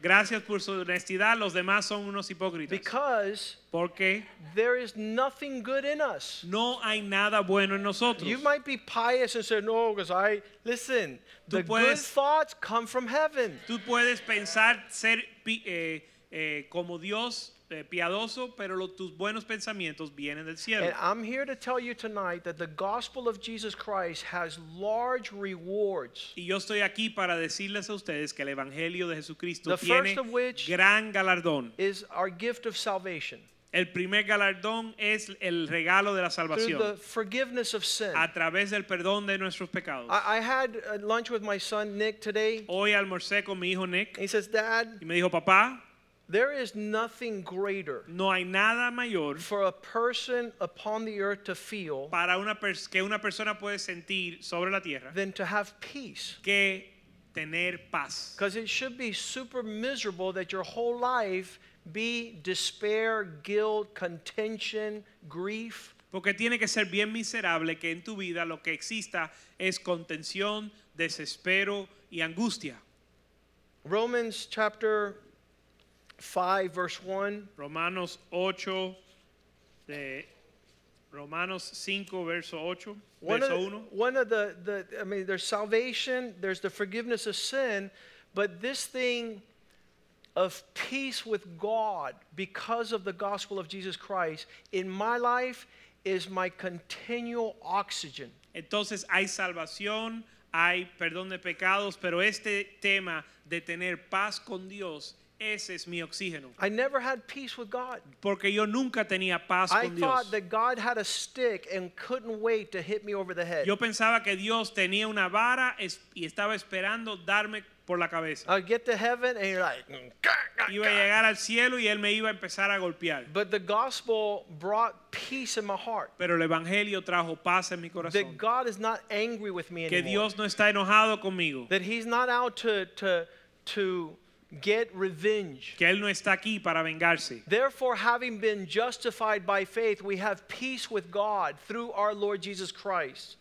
Gracias por su honestidad. Los demás son unos hipócritas. Because Porque there is nothing good in us. no hay nada bueno en nosotros. You might be pious and say, no, because I, listen, Tú the good puedes- thoughts come from heaven. Tú puedes pensar ser eh, eh, como Dios piadoso, pero lo- tus buenos pensamientos vienen del cielo. And I'm here to tell you tonight that the gospel of Jesus Christ has large rewards. Y yo estoy aquí para decirles a ustedes que el Evangelio de Jesucristo The tiene first of which- gran galardón. Is our gift of salvation El primer galardón es el regalo de la salvación the forgiveness of sin. a través del perdón de nuestros pecados. I, I had uh, lunch with my son Nick today. Hoy almorcé con mi hijo Nick He says, Dad, y me dijo, papá, there is nothing greater no hay nada mayor for a person upon the earth to feel para una que una persona puede sentir sobre la tierra than to have peace. que tener paz. Because it should be super miserable that your whole life be despair, guilt, contention, grief. Porque tiene que ser bien miserable que en tu vida lo que exista es contención, desespero y angustia. Romans chapter 5, verse 1. Romanos 8, de Romanos 5, verso 8, One of, verso the, 1. one of the, the, I mean, there's salvation, there's the forgiveness of sin, but this thing of peace with God because of the gospel of Jesus Christ in my life is my continual oxygen. Entonces hay salvación, hay perdón de pecados, pero este tema de tener paz con Dios, ese es mi oxígeno. I never had peace with God. Porque yo nunca tenía paz I con Dios. thought that God had a stick and couldn't wait to hit me over the head. Yo pensaba que Dios tenía una vara y estaba esperando darme por la cabeza. I'd get to heaven and you're like, "Mm, "Gah, gah, Iba a gah." llegar al cielo y él me iba a empezar a golpear. but the gospel brought peace in my heart. Pero el evangelio trajo paz en mi That corazón. God is not angry with me Que anymore. Dios no está enojado conmigo. that He's not out to, to, to get revenge. Que él no está aquí para vengarse. Therefore, having been justified by faith, we have peace with God through our Lord Jesus Christ.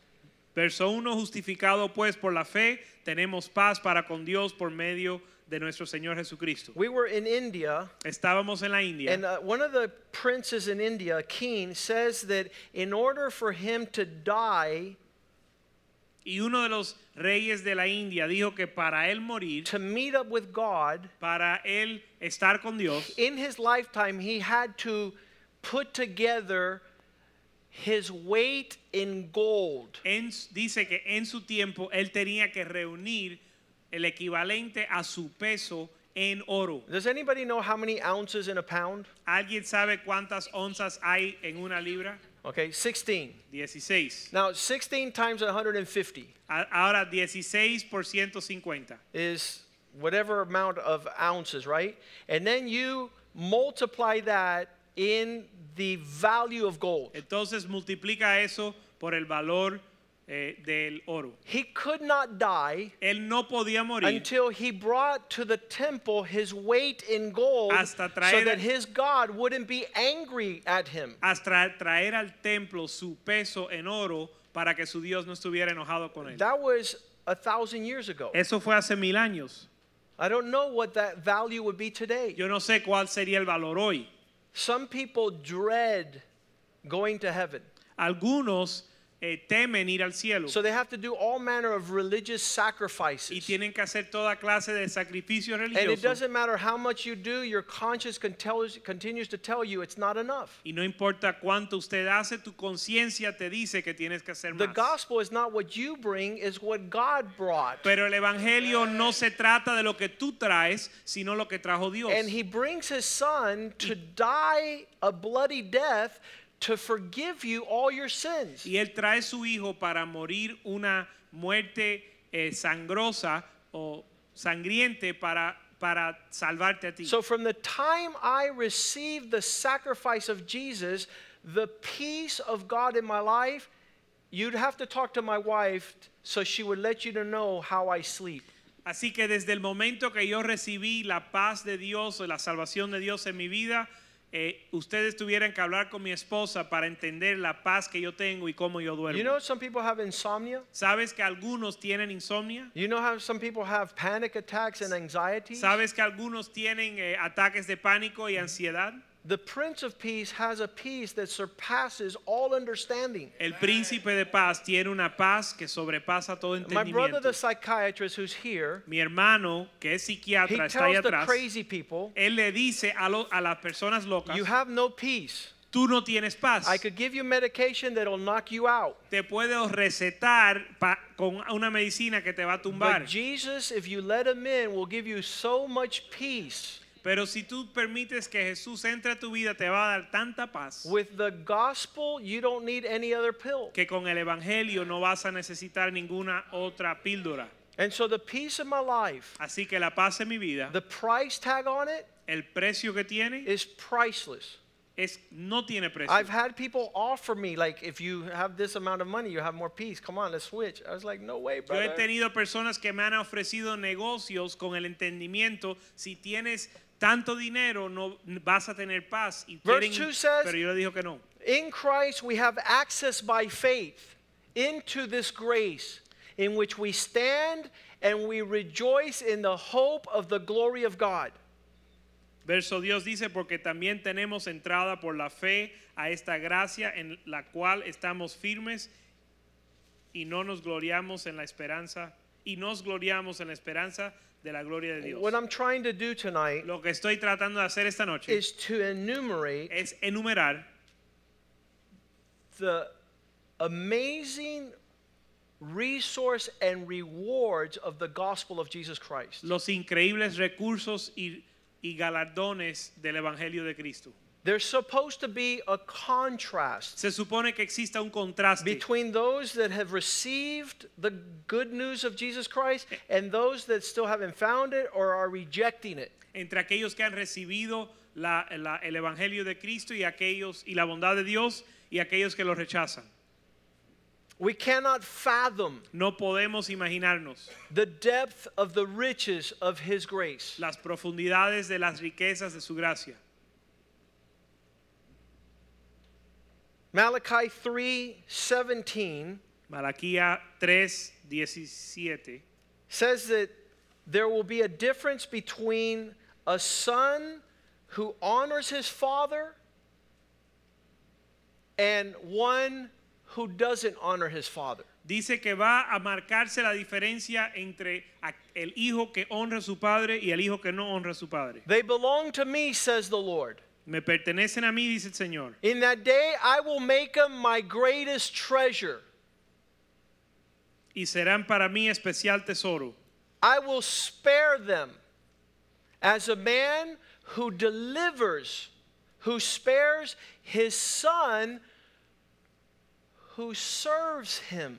Verso 1, justificado pues por la fe, tenemos paz para con Dios por medio de nuestro Señor Jesucristo. We were in India, Estábamos en la India and uh, one of the princes in India, king, says that in order for him to die, y uno de los reyes de la India dijo que para él morir, to meet up with God, para él estar con Dios, in his lifetime, he had to put together his weight in gold. en- dice que en su tiempo él tenía que reunir el equivalente a su peso en oro. Does anybody know how many ounces in a pound? ¿Alguien sabe cuántas onzas hay en una libra? Okay, 16. 16. Now, 16 times 150 A- Ahora 16 por 150. is whatever amount of ounces, right? And then you multiply that in the value of gold. Entonces multiplica eso por el valor eh, del oro. He could not die Él no podía morir until he brought to the temple his weight in gold Hasta so that his God wouldn't be angry at him. hasta traer al templo su peso en oro para que su Dios no estuviera enojado con él. That was a thousand years ago. Eso fue hace mil años. I don't know what that value would be today. Yo no sé cuál sería el valor hoy. Some people dread going to heaven. Algunos eh, temen ir al cielo So they have to do all manner of religious sacrifices. y tienen que hacer toda clase de sacrificios And it doesn't matter how much you do, your conscience can tell, continues to tell you it's not enough. Y no importa cuánto usted hace, tu conciencia te dice que tienes que hacer The más. gospel is not what you bring, is what God brought. Pero el evangelio no se trata de lo que tú traes, sino lo que trajo Dios. And he brings his son to die a bloody death to forgive you all your sins. Y él trae su hijo para morir una muerte eh, sangrosa o sangriente para, para salvarte a ti. So from the time I received the sacrifice of Jesus, the peace of God in my life, you'd have to talk to my wife so she would let you to know how I sleep. Así que desde el momento que yo recibí la paz de Dios la salvación de Dios en mi vida, eh, ustedes tuvieran que hablar con mi esposa para entender la paz que yo tengo y cómo yo duermo. You know some people have insomnia? ¿Sabes que algunos tienen insomnia? You know how some people have panic attacks and anxiety? ¿Sabes que algunos tienen eh, ataques de pánico y ansiedad? The Prince of Peace has a peace that surpasses all understanding. El príncipe de paz tiene una paz que sobrepasa todo entendimiento. My brother, the psychiatrist who's here, Mi hermano, que es he psiquiatra, está ahí tells the atrás. crazy people, Él le dice a, lo- a las personas locas, You have no peace. tú no tienes paz. I could give you medication that'll knock you out. Te puedo recetar pa- con una medicina que te va a tumbar. But Jesus, if you let him in, will give you so much peace. Pero si tú permites que Jesús entre a tu vida, te va a dar tanta paz With the gospel, you don't need any other pill. que con el Evangelio no vas a necesitar ninguna otra píldora. And so the peace of my life, Así que la paz en mi vida, the price tag on it el precio que tiene is priceless. es no tiene precio. I've had people offer me, like, if you have this amount of money, you have more peace. Come on, let's switch. I was like, no way, Yo he tenido personas que me han ofrecido negocios con el entendimiento, si tienes tanto dinero no vas a tener paz y quieren- 2 says- pero yo le digo que no. In Christ, we have access by faith into this grace in which we stand and we rejoice in the hope of the glory of God. Verso Dios dice, porque también tenemos entrada por la fe a esta gracia en la cual estamos firmes y no nos gloriamos en la esperanza y nos gloriamos en la esperanza de la gloria de Dios. What I'm trying to do tonight Lo que estoy tratando de hacer esta noche is to enumerate es enumerar the amazing resource and rewards of the gospel of Jesus Christ. los increíbles recursos y, y galardones del Evangelio de Cristo. There's supposed to be a contrast Se supone que exista un contraste between those that have received the good news of Jesus Christ and those that still haven't found it or are rejecting it. entre aquellos que han recibido la- la- el Evangelio de Cristo y aquellos y la bondad de Dios y aquellos que lo rechazan. We cannot fathom No podemos imaginarnos the depth of the riches of his grace. las profundidades de las riquezas de su gracia. Malachi 3:17 Malaquía 3:17 says that there will be a difference between a son who honors his father and one who doesn't honor his father. dice que va a marcarse la diferencia entre el hijo que honra a su padre y el hijo que no honra a su padre. They belong to me, says the Lord. Me pertenecen a mí, dice el Señor. In that day I will make them my greatest treasure. Y serán para mí especial tesoro. I will spare them as a man who delivers, who spares his son who serves him.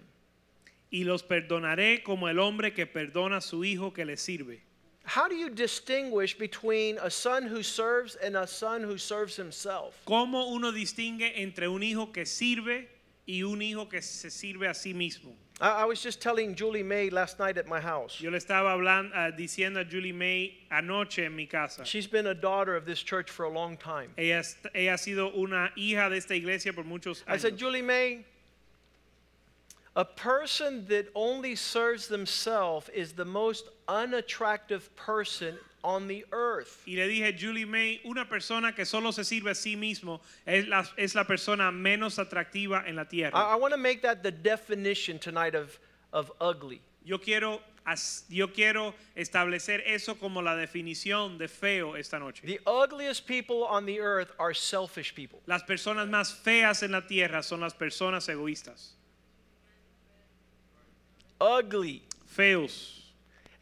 Y los perdonaré como el hombre que perdona a su hijo que le sirve. How do you distinguish between a son who serves and a son who serves himself? ¿Cómo uno distingue entre un hijo que sirve y un hijo que se sirve a sí mismo? I, I was just telling Julie May last night at my house. Yo le estaba hablando, ah, diciendo a Julie May anoche en mi casa. She's been a daughter of this church for a long time. Ella, ella ha sido una hija de esta iglesia por muchos I said. Julie May, a person that only serves themselves is the most unattractive person on the earth. Y le dije, Julie May, una persona que solo se sirve a sí mismo es la, es la persona menos atractiva en la tierra. I, I want to make that the definition tonight of, of ugly. Yo quiero, as- yo quiero establecer eso como la definición de feo esta noche. The ugliest people on the earth are selfish people. Las personas más feas en la tierra son las personas egoístas. Ugly. Feos.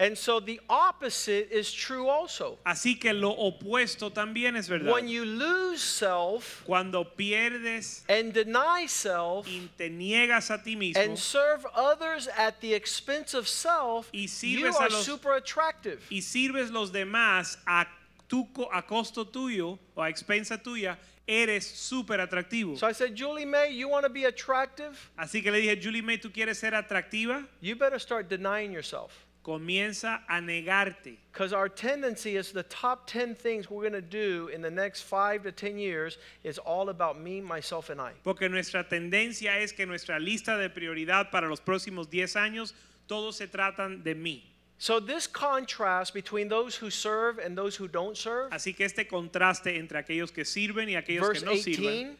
And so the opposite is true also. Así que lo opuesto también es verdad. When you lose self Cuando pierdes and deny self y te niegas a ti mismo and serve others at the expense of self, Y you are los- super attractive. y sirves los demás a, tu, a costo tuyo o a expensa tuya, eres súper atractivo. So I said, Julie May, you want to be attractive? Así que le dije, Julie May, ¿tú quieres ser atractiva? You better start denying yourself. Comienza a negarte. Because our tendency is the top 10 things we're going to do in the next five to 10 years is all about me, myself, and I. Porque nuestra tendencia es que nuestra lista de prioridad para los próximos 10 años, todos se tratan de mí. So, this contrast between those who serve and those who don't serve, Así que este contraste entre aquellos que sirven y aquellos que no 18. sirven,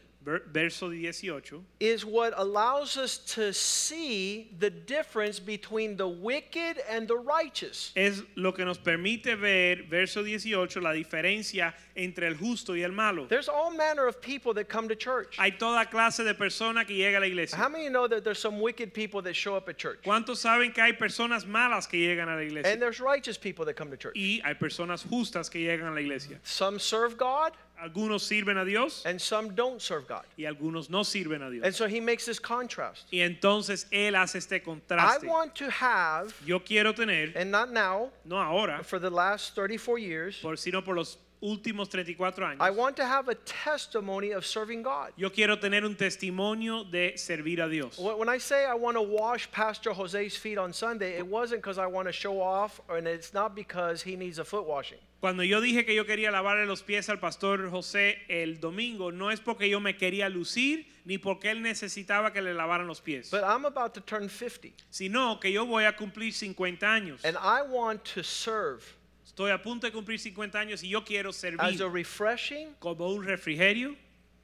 verso 18, is what allows us to see the difference between the wicked and the righteous. es lo que nos permite ver, verso 18, la diferencia entre el justo y el malo. There's all manner of people that come to church. Hay toda clase de persona que llega a la iglesia. How many know that there's some wicked people that show up at church? ¿Cuántos saben que hay personas malas que llegan a la iglesia? And there's righteous people that come to church. Y hay personas justas que llegan a la iglesia. Some serve God Algunos sirven a Dios and some don't serve God. y algunos no sirven a And Dios. so he makes this contrast. Y entonces Él hace este I contraste. want to have, Yo quiero tener, and not now, no ahora, for the last 34 years, por, sino por los últimos 34 I años. want to have a testimony of serving God. Yo quiero tener un testimonio de servir a Dios. When when I say I want to wash Pastor Jose's feet on Sunday, it wasn't because I want to show off, and it's not because he needs a foot washing. Cuando yo dije que yo quería lavarle los pies al pastor José el domingo, no es porque yo me quería lucir ni porque él necesitaba que le lavaran los pies, But I'm about to turn 50, sino que yo voy a cumplir 50 años. and I want to serve Estoy a punto de cumplir 50 años y yo quiero as a servir refreshing como un refrigerio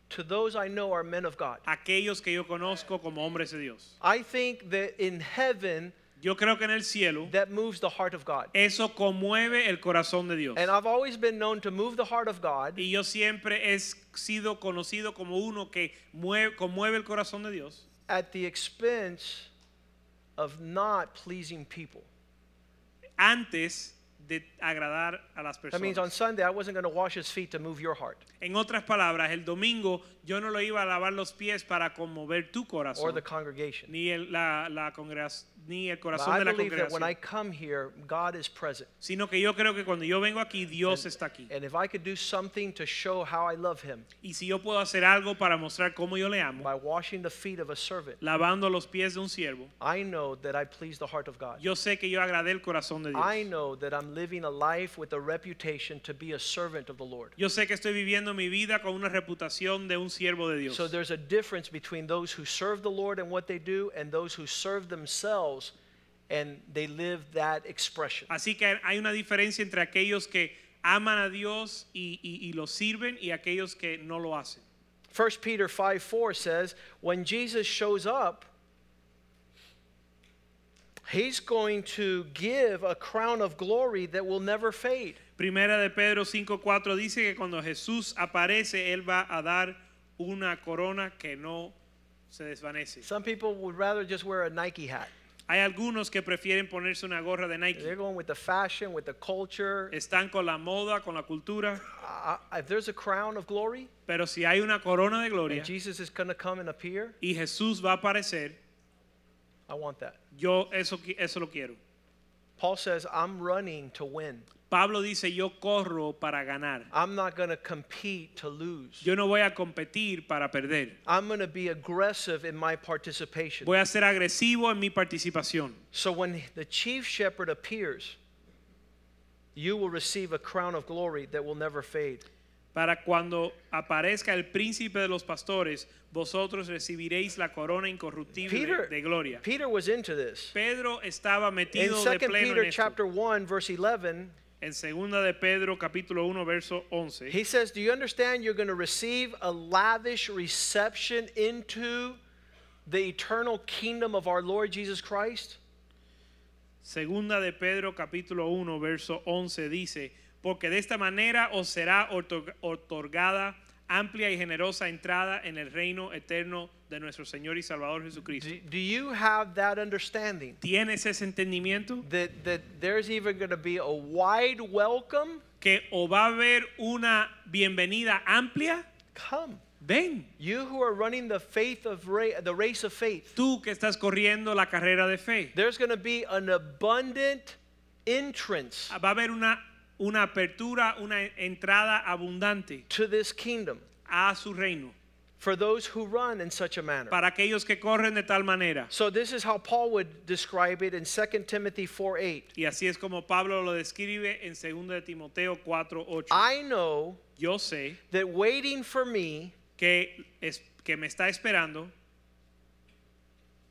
to those I know are men of God. a aquellos que yo conozco como hombres de Dios. I think that in heaven, Yo creo que en el cielo that moves the heart of God. eso conmueve el corazón de Dios. And I've always been known to move the heart of God Y yo siempre he sido conocido como uno que mueve, conmueve el corazón de Dios at the expense of not pleasing people. antes de agradar a las That means on personas. Sunday, I wasn't going to wash his feet to move your heart En otras palabras, el domingo yo no lo iba a lavar los pies para conmover tu or corazón, the congregation. ni el, la, la congregación, ni el But corazón I de la believe that when I congregación, come here, God is present. sino que yo creo que cuando yo vengo aquí, Dios está aquí. And if I could do something to show how I love him Y si yo puedo hacer algo para mostrar cómo yo le amo, by washing the feet of a servant, lavando los pies de un siervo, I know that I please the heart of God. yo sé que yo agradé el corazón de I Dios. know that I'm living a life with a reputation to be a servant of the Lord. Yo sé que estoy viviendo mi vida con una reputación de un siervo de Dios. So there's a difference between those who serve the Lord and what they do and those who serve themselves and they live that expression. Así que hay una diferencia entre aquellos que aman a Dios y, y, y lo sirven y aquellos que no lo hacen. 1 Peter 5 4 says, when Jesus shows up, he's going to give a crown of glory that will never fade. Primera de Pedro 5:4 dice que cuando Jesús aparece, Él va a dar una corona que no se desvanece. Some people would rather just wear a Nike hat. Hay algunos que prefieren ponerse una gorra de They're Nike. going with the fashion, with the culture. Están con la moda, con la cultura, I- if there's a crown of glory pero si hay una corona de gloria and Jesus is going to come and appear, y Jesús va a aparecer, I want that. yo eso, eso lo quiero. Paul says, I'm running to win. Pablo dice, yo corro para ganar. I'm not going to compete to lose. Yo no voy a competir para perder. I'm going to be aggressive in my participation. Voy a ser agresivo en mi participación. So when the chief shepherd appears, you will receive a crown of glory that will never fade. Para cuando aparezca el príncipe de los pastores, vosotros recibiréis la corona incorruptible Peter, de gloria. Peter was into this. Pedro estaba In metido de 2 pleno Peter en esto. chapter 1 verse 11, En segunda de Pedro capítulo 1 verso 11. he says, "Do you understand you're going to receive a lavish reception into the eternal kingdom of our Lord Jesus Christ?" Segunda de Pedro capítulo 1 verso 11 dice, porque de esta manera os será otorg- otorgada amplia y generosa entrada en el reino eterno de nuestro Señor y Salvador Jesucristo. Do, do you have that understanding ¿Tienes ese entendimiento? that that there's even going to be a wide welcome? Que o va a haber una bienvenida amplia, Come. ven. You who are running the faith of ra- the race of faith. Tú que estás corriendo la carrera de fe, There's going to be an abundant entrance va a haber una, una apertura, una entrada abundante to this kingdom a su reino for those who run in such a manner. para aquellos que corren de tal manera. So this is how Paul would describe it in 2 Timothy 4:8. Y así es como Pablo lo describe en 2 de Timoteo 4:8. I know Yo sé that waiting for me que, es, que me está esperando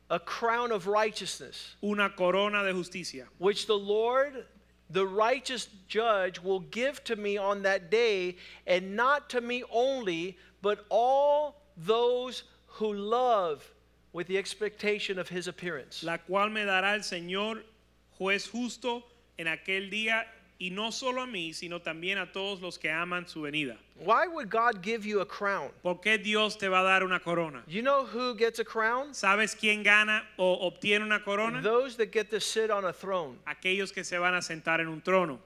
a crown of righteousness, una corona de justicia, which the Lord, the righteous judge, will give to me on that day, and not to me only, but all those who love with the expectation of his appearance. la cual me dará el Señor juez justo en aquel día y no solo a mí, sino también a todos los que aman su venida. Why would God give you a crown? ¿Por qué Dios te va a dar una corona? You know who gets a crown? ¿Sabes quién gana o obtiene una corona? Those that get to sit on a throne. Aquellos que se van a sentar en un trono,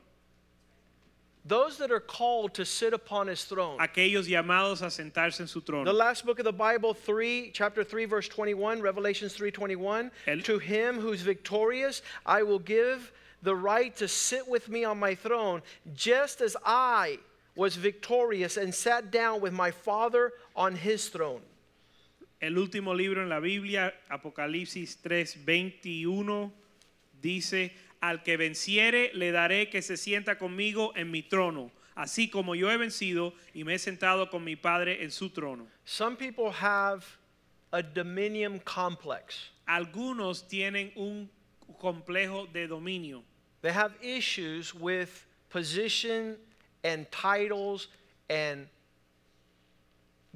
Those that are called to sit upon his throne. aquellos llamados a sentarse en su trono. The last book of the Bible, 3, chapter 3, verse 21, Revelations 3:21. El- To him who's victorious, I will give the right to sit with me on my throne, just as I was victorious and sat down with my Father on his throne. El último libro en la Biblia, Apocalipsis 3:21, dice, al que venciere le daré que se sienta conmigo en mi trono, así como yo he vencido y me he sentado con mi Padre en su trono. Some people have a dominion complex. Algunos tienen un complejo de dominio. They have issues with position and titles and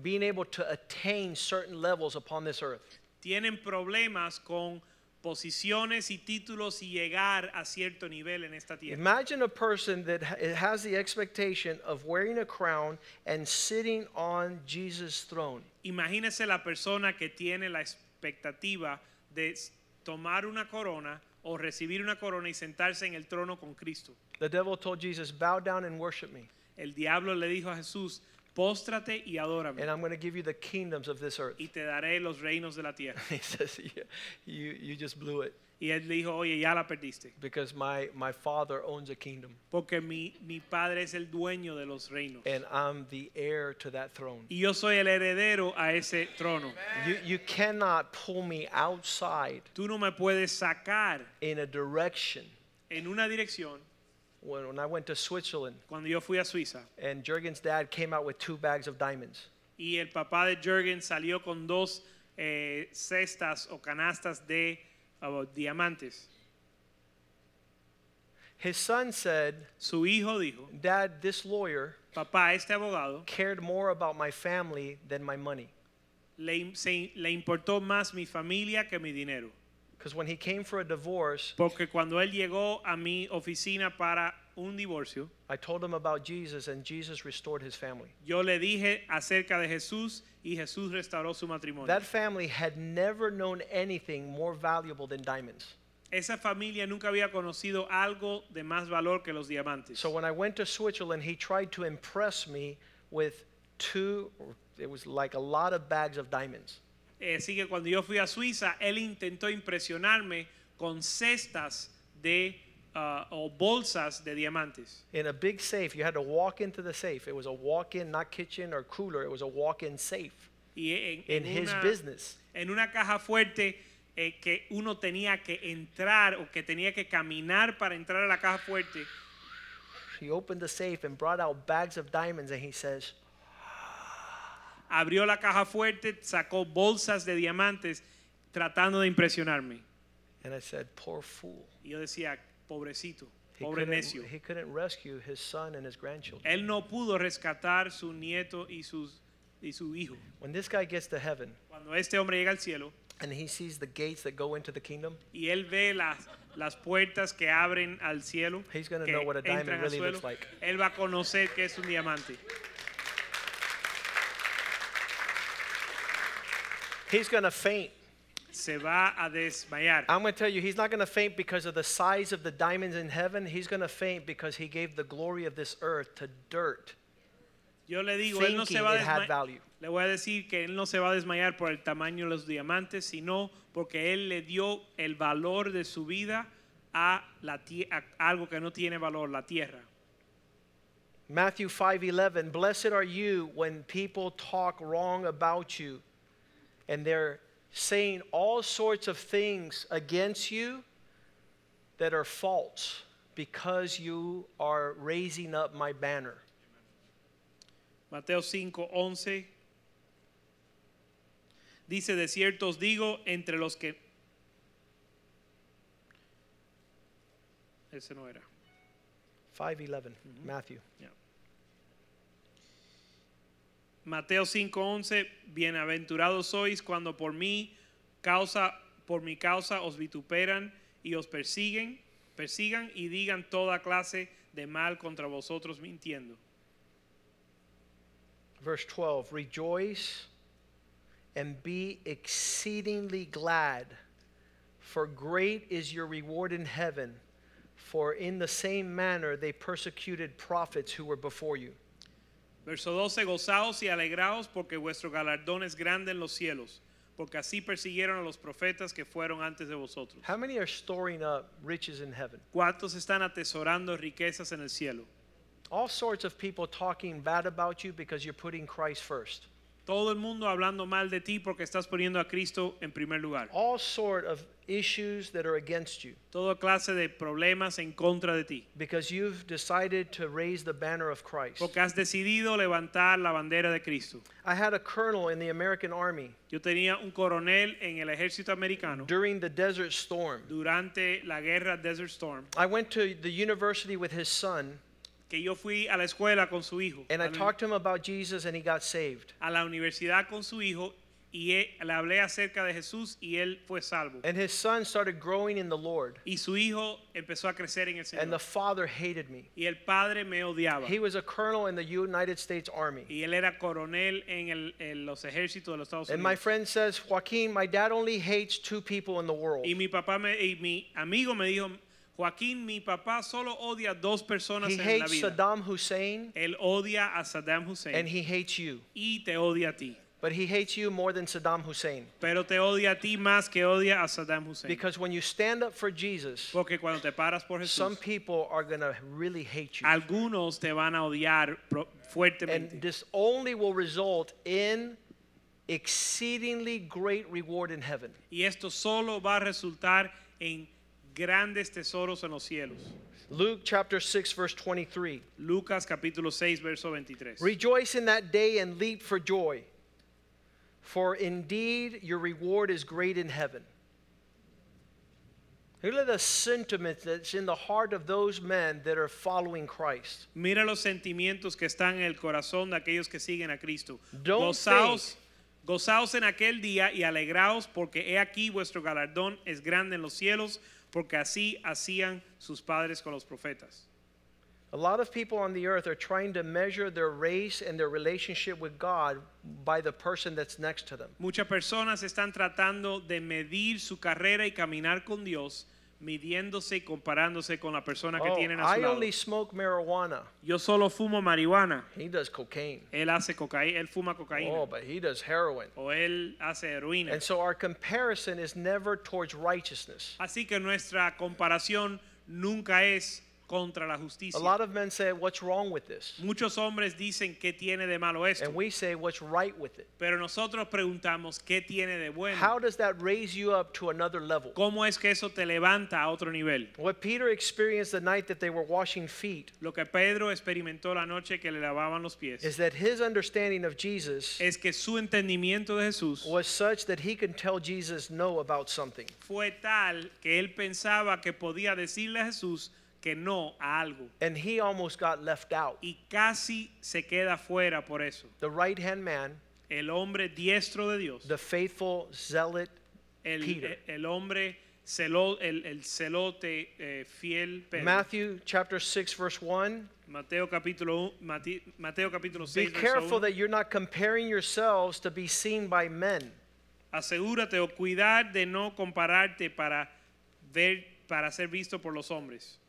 being able to attain certain levels upon this earth. Tienen problemas con posiciones y títulos y llegar a cierto nivel en esta tierra. Imagine a person that has the expectation of wearing a crown and sitting on Jesus' throne. Imagínese la persona que tiene la expectativa de tomar una corona o recibir una corona y sentarse en el trono con Cristo. The devil told Jesus, Bow down and worship me, El diablo le dijo a Jesús, póstrate y adórame and I'm going to give you the kingdoms of this earth. y te daré los reinos de la tierra. He says, "Yeah, you, you just blew it Y él dijo, oye, ya la perdiste, because my, my father owns a kingdom, porque mi, mi padre es el dueño de los reinos. and I'm the heir to that throne. Y yo soy el heredero a ese trono. You, you cannot pull me outside Tú no me puedes sacar in a direction. en una dirección. When, when I went to Switzerland, Cuando yo fui a Suiza and Jurgen's dad came out with two bags of diamonds. y el papá de Jürgen salió con dos eh, cestas o canastas de ah, diamantes. His son said, Su hijo dijo, Dad, this lawyer papá, este abogado cared more about my family than my money. le, se- le importó más mi familia que mi dinero. Because when he came for a divorce, Porque cuando él llegó a mi oficina para un divorcio, I told him about Jesus, and Jesus restored his family. yo le dije acerca de Jesús y Jesús restauró su matrimonio. That family had never known anything more valuable than diamonds. Esa familia nunca había conocido algo de más valor que los diamantes. So when I went to Switzerland, he tried to impress me with two, it was like a lot of bags of diamonds. Eh, Así que cuando yo fui a Suiza, él intentó impresionarme con cestas de ah, o bolsas de diamantes. In a big safe, you had to walk into the safe. It was a walk in, not kitchen or cooler, it was a walk in safe Y en, in en his una, business. en una caja fuerte eh, que uno tenía que entrar o que tenía que caminar para entrar a la caja fuerte. He opened the safe and brought out bags of diamonds, and he says, Abrió la caja fuerte, sacó bolsas de diamantes tratando de impresionarme. and I said, Poor fool. Y yo decía, pobrecito, He pobre couldn't, necio. he couldn't rescue his son and his grandchildren. Él no pudo rescatar su nieto y, sus, y su hijo. When this guy gets to heaven Cuando este hombre llega al cielo and he sees the gates that go into the kingdom, y él ve las, las puertas que abren al cielo, He's gonna que know what a diamond really suelo, looks like. él va a conocer que es un diamante. he's going to faint. Se va a desmayar. I'm going to tell you, he's not going to faint because of the size of the diamonds in heaven. He's going to faint because he gave the glory of this earth to dirt. Yo le digo, él no se va a desmayar. Le voy a decir que él no se va a desmayar por el tamaño de los diamantes, sino porque él le dio el valor de su vida a, la a algo que no tiene valor, la tierra. Matthew 5:11 Blessed are you when people talk wrong about you and they're saying all sorts of things against you that are false because you are raising up my banner. Mateo 5:11 dice, de cierto os digo, entre los que... Ese no era. 5:11 Matthew. Ya. Mateo 5:11, bienaventurados sois cuando por mí causa por mi causa os vituperan y os persiguen, persigan y digan toda clase de mal contra vosotros mintiendo. Verse 12 Rejoice and be exceedingly glad, for great is your reward in heaven. For in the same manner they persecuted prophets who were before you. Verso 12, gozaos y alegraos porque vuestro galardón es grande en los cielos, porque así persiguieron a los profetas que fueron antes de vosotros. How many are storing up riches in heaven? ¿Cuántos están atesorando riquezas en el cielo? All sorts of people talking bad about you because you're putting Christ first. Todo el mundo hablando mal de ti porque estás poniendo a Cristo en primer lugar. All sort of issues that are against you Toda clase de problemas en contra de ti. because you've decided to raise the banner of Christ. Porque has decidido levantar la bandera de Cristo. I had a colonel in the American Army Yo tenía un coronel en el ejército americano during the Desert Storm. durante la guerra Desert Storm. I went to the university with his son, que yo fui a la escuela con su hijo, and I talked to him about Jesus, and he got saved. a la universidad con su hijo y le hablé acerca de Jesús y él fue salvo. And his son started growing in the Lord, Y su hijo empezó a crecer en el and the Señor. father hated me. Y el padre me odiaba. He was a colonel in the United States Army. Y él era coronel en, el- en los ejércitos de los Estados And my Unidos. friend says, Joaquin, my dad only hates two people in the world. Y mi papá me, y mi amigo me dijo, Joaquín, mi papá solo odia dos personas He en la hates vida. Saddam Hussein, Él odia a Saddam Hussein and he hates you. y te odia a ti. But he hates you more than Saddam Hussein. Pero te odia a ti más que odia a Saddam Hussein. Because when you stand up for Jesus, Porque cuando te paras por Jesús, some people are going to really hate you. algunos te van a odiar fuertemente. And this only will result in exceedingly great reward in heaven. Y esto solo va a resultar en grandes tesoros en los cielos. Luke chapter 6, verse 23. Lucas capítulo 6, verso 23. Rejoice in that day and leap for joy, for indeed your reward is great in heaven. Look at the sentiment that's in the heart of those men that are following Christ. Mira los sentimientos que están en el corazón de aquellos que siguen a Cristo. Don't Gozaos, gozaos en aquel día y alegraos porque he aquí vuestro galardón es grande en los cielos, porque así hacían sus padres con los profetas. A lot of people on the earth are trying to measure their race and their relationship with God by the person that's next to them. Muchas personas están tratando de medir su carrera y caminar con Dios, midiéndose y comparándose con la persona que Oh, tienen a su I lado. only smoke marijuana. Yo solo fumo marihuana. He does cocaine. Él hace cocaína, él fuma cocaína. Oh, but he does heroin. O él hace heroína. And so our comparison is never towards righteousness. Así que nuestra comparación nunca es contra la justicia. A lot of men say, What's wrong with this? Muchos hombres dicen qué tiene de malo esto, And we say, What's right with it? pero nosotros preguntamos qué tiene de bueno. How does that raise you up to another level? ¿Cómo es que eso te levanta a otro nivel? What Peter experienced the night that they were washing feet Lo que Pedro experimentó la noche que le lavaban los pies is that his understanding of Jesus es que su entendimiento de Jesús was such that he could tell Jesus no about something. fue tal que él pensaba que podía decirle a Jesús que no a algo And he almost got left out. y casi se queda fuera por eso. The right hand man, El hombre diestro de Dios, the faithful zealot, el, Peter. el hombre celo, el, el celote eh, fiel Pedro. Matthew chapter 6, verse 1. Mateo capítulo, Mati- Mateo capítulo Be 6, verso careful 1. that you're not comparing yourselves to be seen by men. Asegúrate o cuidar de no compararte para ver para ser visto por los hombres.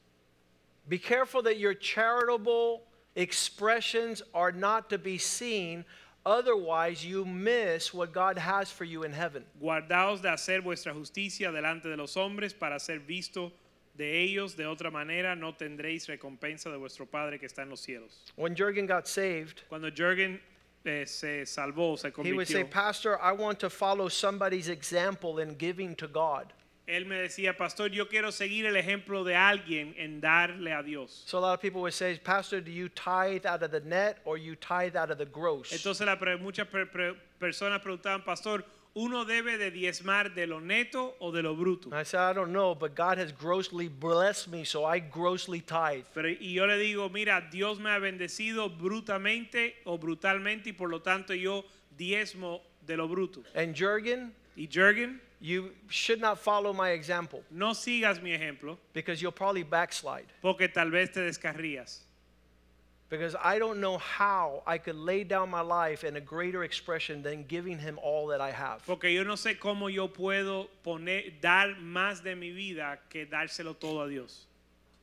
Be careful that your charitable expressions are not to be seen, otherwise, you miss what God has for you in heaven. Guardaos de hacer vuestra justicia delante de los hombres para ser visto de ellos, de otra manera no tendréis recompensa de vuestro Padre que está en los cielos. When Jurgen got saved, Cuando Jürgen eh, se salvó, se convirtió, he would say, Pastor, I want to follow somebody's example in giving to God. Él me decía, Pastor, yo quiero seguir el ejemplo de alguien en darle a Dios. So a lot of people would say, Pastor, do you tithe out of the net or you tithe out of the gross? Entonces la pre- muchas pre- pre- personas preguntaban, Pastor, ¿uno debe de diezmar de lo neto o de lo bruto? I said, I don't know, but God has grossly blessed me, so I grossly tithe. Pero, y yo le digo, mira, Dios me ha bendecido brutamente o brutalmente y por lo tanto yo diezmo de lo bruto. And Jurgen, Y Jürgen, you should not follow my example no sigas mi ejemplo because you'll probably backslide. porque tal vez te descarrías. Because I don't know how I could lay down my life in a greater expression than giving him all that I have. Porque yo no sé cómo yo puedo poner, dar más de mi vida que dárselo todo a Dios.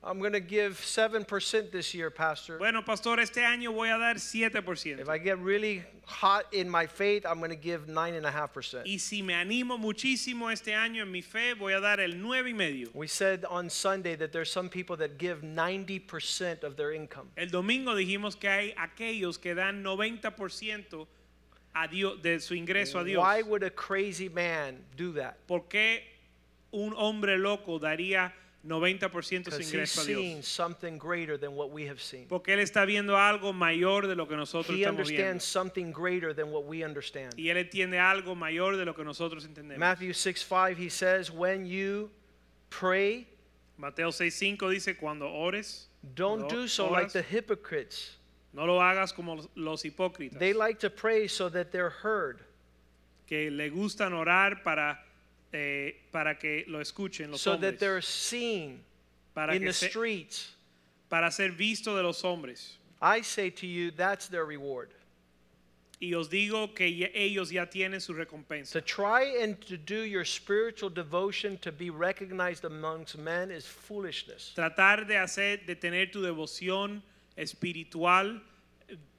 I'm going to give 7% this year, Pastor. Bueno, pastor, este año voy a dar 7%. If I get really hot in my faith, I'm going to give 9.5%. Y si me animo muchísimo este año en mi fe, voy a dar el 9 y medio. We said on Sunday that there's some people that give 90% of their income. El domingo dijimos que hay aquellos que dan 90% a Dios, de su ingreso a Dios. Why would a crazy man do that? ¿Por qué un hombre loco daría 90% de su ingreso a Dios? something greater than what we have seen. Porque él está viendo algo mayor de lo que nosotros He estamos viendo. understands something greater than what we understand. Y él entiende algo mayor de lo que nosotros entendemos. Matthew 6 5, he says, When you pray, Mateo 6:5 dice, cuando ores, Don't do so like the hypocrites. No lo hagas como los hipócritas, They like to pray so that they're heard. que le gustan orar para, eh, para que lo escuchen los so that hombres, they're seen para, in que the se- streets. para ser visto de los hombres. I say to you, that's their reward. Y os digo que ya- ellos ya tienen su recompensa. To try and to do your spiritual devotion to be recognized amongst men is foolishness. Tratar de hacer, de tener tu devoción espiritual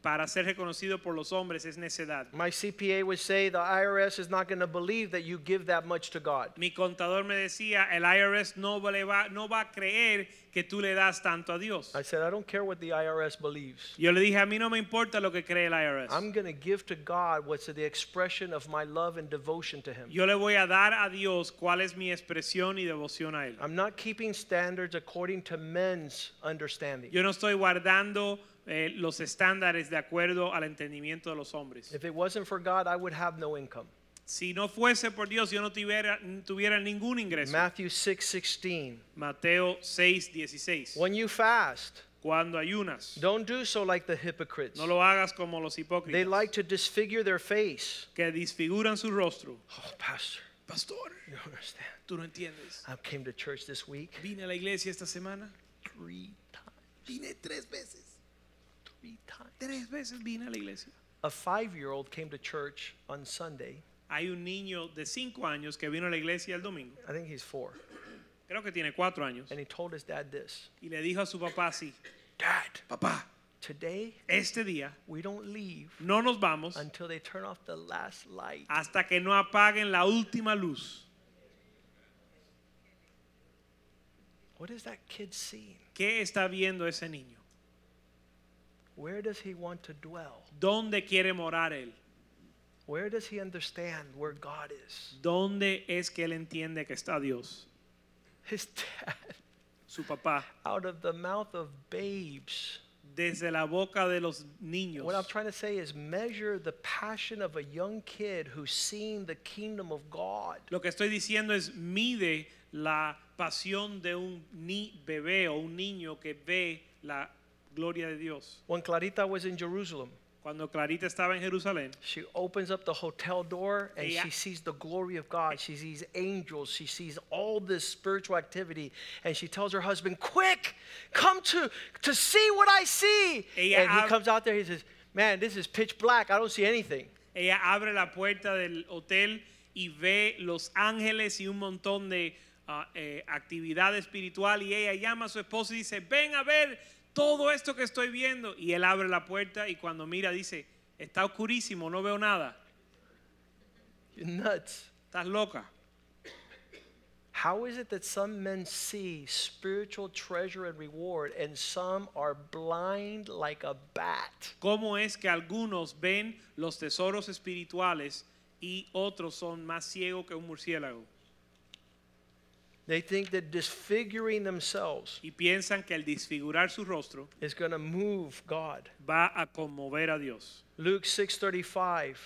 para ser reconocido por los hombres es necedad. My CPA would say the IRS is not going to believe that you give that much to God. Mi contador me decía, el IRS no va, le va- no va a creer que tú le das tanto a Dios. I said, I don't care what the IRS believes. Yo le dije, a mí no me importa lo que cree el IRS. I'm going to give to God what's the expression of my love and devotion to Him. Yo le voy a dar a Dios cuál es mi expresión y devoción a Él. I'm not keeping standards according to men's understanding. Yo no estoy guardando eh, los estándares de acuerdo al entendimiento de los hombres. If it wasn't for God, I would have no income. Si no fuese por Dios, yo no tuviera, tuviera ningún ingreso. Matthew 6 16. Mateo 6, 16. When you fast, Cuando ayunas, don't do so like the hypocrites. no lo hagas como los They hipócritas like to disfigure their face. que disfiguran su rostro. Oh, Pastor, Pastor, you don't understand. tú no entiendes. I came to church this week Vine a la iglesia esta semana. three times. Vine tres veces. Three times. Tres veces vine a la iglesia. A five year old came to church on Sunday. Hay un niño de cinco años que vino a la iglesia el domingo. I think he's four. Creo que tiene cuatro años. And he told his dad this Y le dijo a su papá así, Dad, papá, today este día we don't leave no nos vamos until they turn off the last light. hasta que no apaguen la última luz. What is that kid seeing? ¿Qué está viendo ese niño? Where does he want to dwell? ¿Dónde quiere morar él? Where does he understand where God is? ¿Dónde es que él entiende que está Dios? His dad, Su papá, out of the mouth of babes. desde la boca de los niños. What I'm trying to say is measure the passion of a young kid who's seeing the kingdom of God. Lo que estoy diciendo es mide la pasión de un ni bebé o un niño que ve la gloria de Dios. When Clarita was in Jerusalem, Cuando Clarita estaba en Jerusalén, she opens up the hotel door and Ella- she sees the glory of God. She sees angels. She sees all this spiritual activity. And she tells her husband, Quick, come to, to see what I see. Ella and he comes out there. He says, Man, this is pitch black. I don't see anything. ella abre la puerta del hotel y ve los ángeles y un montón de ah, eh, actividad espiritual y ella llama a su esposo y dice, ven a ver todo esto que estoy viendo. Y él abre la puerta y cuando mira dice, está oscurísimo, no veo nada. You're nuts. Estás loca. How is it that some men see spiritual treasure and reward and some are blind like a bat? ¿Cómo es que algunos ven los tesoros espirituales y otros son más ciegos que un murciélago? They think that disfiguring themselves Y piensan que al disfigurar su rostro is going to move God. va a conmover a Dios. Luke 6:35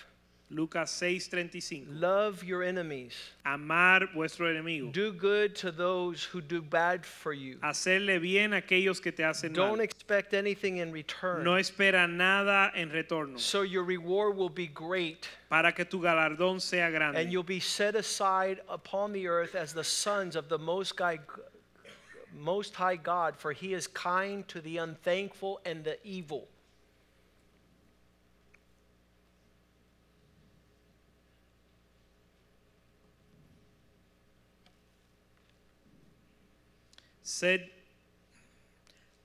Lucas 6:35. Love your enemies. Amar vuestro enemigo. Do good to those who do bad for you. Hacerle bien a aquellos que te hacen Don't mal. expect anything in return. No espera nada en retorno. So your reward will be great Para que tu galardón sea grande. and you'll be set aside upon the earth as the sons of the most high most high God for he is kind to the unthankful and the evil. Sed,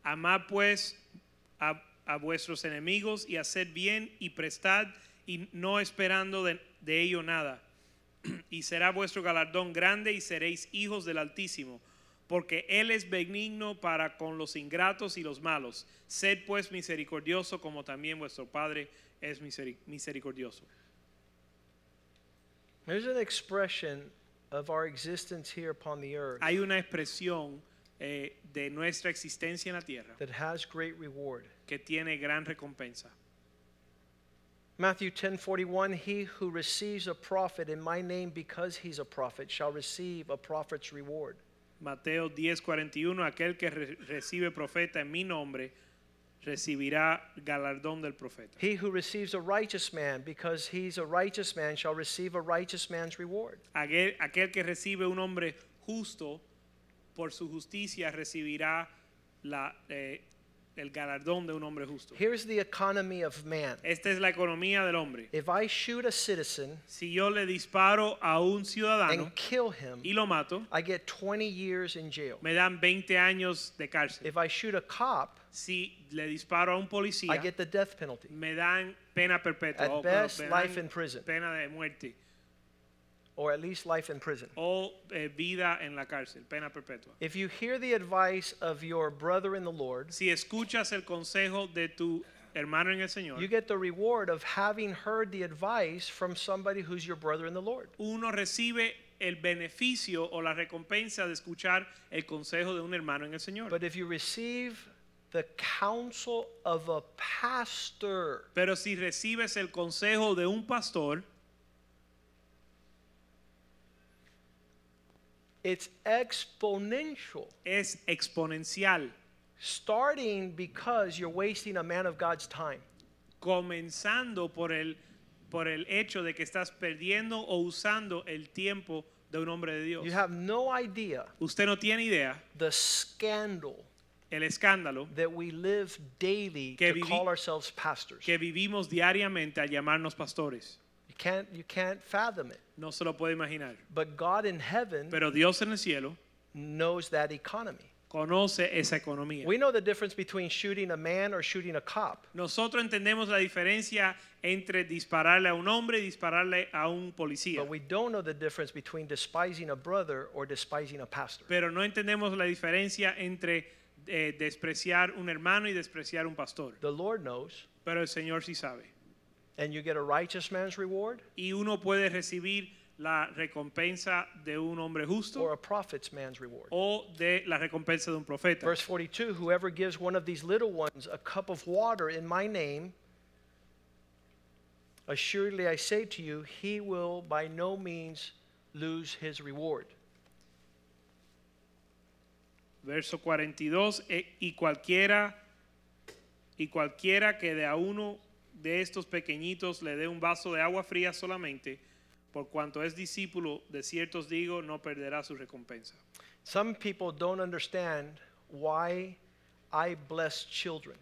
amad pues a, a vuestros enemigos y haced bien y prestad y no esperando de, de ello nada. Y será vuestro galardón grande y seréis hijos del Altísimo, porque Él es benigno para con los ingratos y los malos. Sed pues misericordioso como también vuestro Padre es miseri- misericordioso. There's an expression of our existence here upon the earth Hay una expresión eh, de nuestra existencia en la tierra that has great reward. que tiene gran recompensa. Matthew 10:41 He who receives a prophet in my name because he's a prophet shall receive a prophet's reward. Mateo 10:41, aquel que re- recibe profeta en mi nombre recibirá galardón del profeta. He who receives a righteous man because he's a righteous man shall receive a righteous man's reward. Aquel, aquel que recibe un hombre justo por su justicia recibirá la, eh, el galardón de un hombre justo. Here's the economy of man. Esta es la economía del hombre. If I shoot a citizen Si yo le disparo a un ciudadano and kill him, y lo mato, I get 20 years in jail. me dan 20 años de cárcel. If I shoot a cop, Si le disparo a un I policía, get the death penalty. me dan pena perpetua At o best, me life in prison. pena de muerte or at least life in prison. o eh, vida en la cárcel, pena perpetua. If you hear the advice of your brother in the Lord, Si escuchas el consejo de tu hermano en el Señor, you get the reward of having heard the advice from somebody who's your brother in the Lord. uno recibe el beneficio o la recompensa de escuchar el consejo de un hermano en el Señor. But if you receive the counsel of a pastor, Pero si recibes el consejo de un pastor, it's exponential. es exponencial, Starting because you're wasting a man of God's time. comenzando por el, por el hecho de que estás perdiendo o usando el tiempo de un hombre de Dios. You have no idea Usted no tiene idea the scandal el escándalo that we live daily Que to call ourselves pastors. que vivimos diariamente al llamarnos pastores. You can't, you can't fathom it. No se lo puede imaginar. But God in heaven Pero Dios en el cielo knows that economy. conoce esa economía. We know the difference between shooting a man or shooting a cop. Nosotros entendemos la diferencia entre dispararle a un hombre y dispararle a un policía. But we don't know the difference between despising a brother or despising a pastor. Pero no entendemos la diferencia entre eh, despreciar un hermano y despreciar un pastor. The Lord knows. Pero el Señor sí sabe. And you get a righteous man's reward Y uno puede recibir la recompensa de un hombre justo or a prophet's man's reward. o de la recompensa de un profeta. Verse 42 Whoever gives one of these little ones a cup of water in my name, assuredly I say to you, he will by no means lose his reward. Verso 42, "E- y cualquiera y cualquiera que de a uno de estos pequeñitos le dé un vaso de agua fría solamente, por cuanto es discípulo, de ciertos digo, no perderá su recompensa. Some people don't understand why I bless children.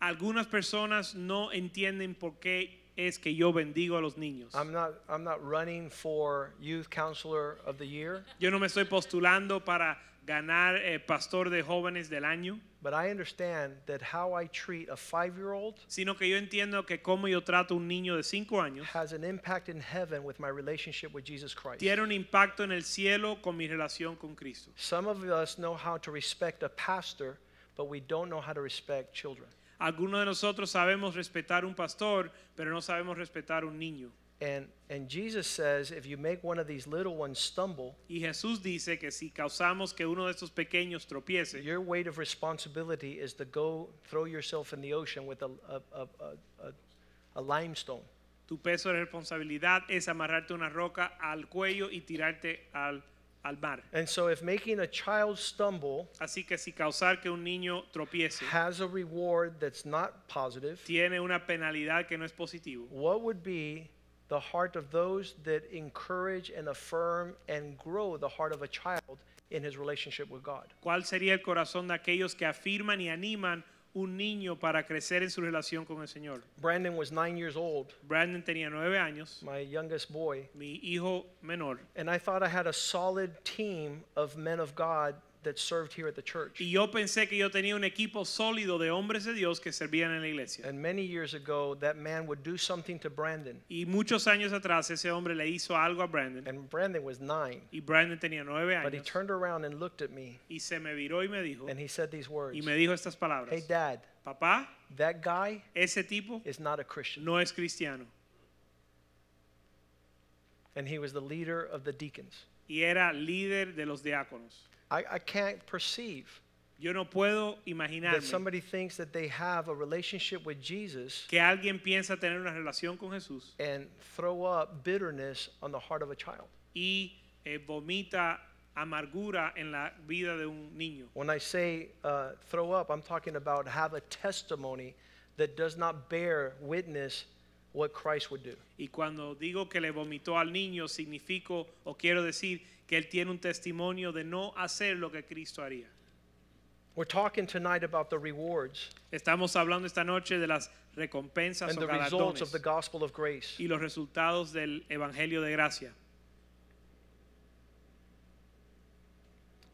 Algunas personas no entienden por qué es que yo bendigo a los niños. I'm not, I'm not running for Youth Counselor of the Year, Yo no me estoy postulando para ganar eh, pastor de jóvenes del año, but I understand that how I treat a five year old sino que yo entiendo que como yo trato un niño de cinco años has an impact in heaven with my relationship with Jesus Christ. tiene un impacto en el cielo con mi relación con Cristo. Some of us know how to respect a pastor, but we don't know how to respect children. Algunos de nosotros sabemos respetar un pastor, pero no sabemos respetar un niño. And, and Jesus says, if you make one of these little ones stumble, Y Jesús dice que si causamos que uno de estos pequeños tropiece, your weight of responsibility is to go throw yourself in the ocean with a, a, a, a, a, limestone. tu peso de responsabilidad es amarrarte una roca al cuello y tirarte al, al mar. And so, if making a child stumble Así que si causar que un niño tropiece has a reward that's not positive, tiene una penalidad que no es positivo, what would be the heart of those that encourage and affirm and grow the heart of a child in his relationship with God? ¿cuál sería el corazón de aquellos que afirman y animan un niño para crecer en su relación con el Señor? Brandon was nine years old, Brandon tenía nueve años, my youngest boy, mi hijo menor, and I thought I had a solid team of men of God that served here at the church. y yo pensé que yo tenía un equipo sólido de hombres de Dios que servían en la iglesia. And many years ago, that man would do something to Brandon, Y muchos años atrás ese hombre le hizo algo a Brandon and Brandon was nine. y Brandon tenía nueve But he turned around and looked at me, y se me viró y me dijo and he said these words y me dijo estas palabras. Hey, Dad, Papá, that guy ese tipo is not a Christian. no es cristiano. And he was the leader of the deacons. Y era líder de los diáconos. I, I can't perceive Yo no puedo that somebody thinks that they have a relationship with Jesus que alguien piensa tener una relación con Jesús and throw up bitterness on the heart of a child. y eh, vomita amargura en la vida de un niño. When I say uh, throw up, I'm talking about have a testimony that does not bear witness what Christ would do. Y cuando digo que le vomitó al niño, significo o quiero decir que él tiene un testimonio de no hacer lo que Cristo haría. We're talking tonight about the rewards Estamos hablando esta noche de las recompensas and o the results of the gospel of grace. y los resultados del Evangelio de Gracia.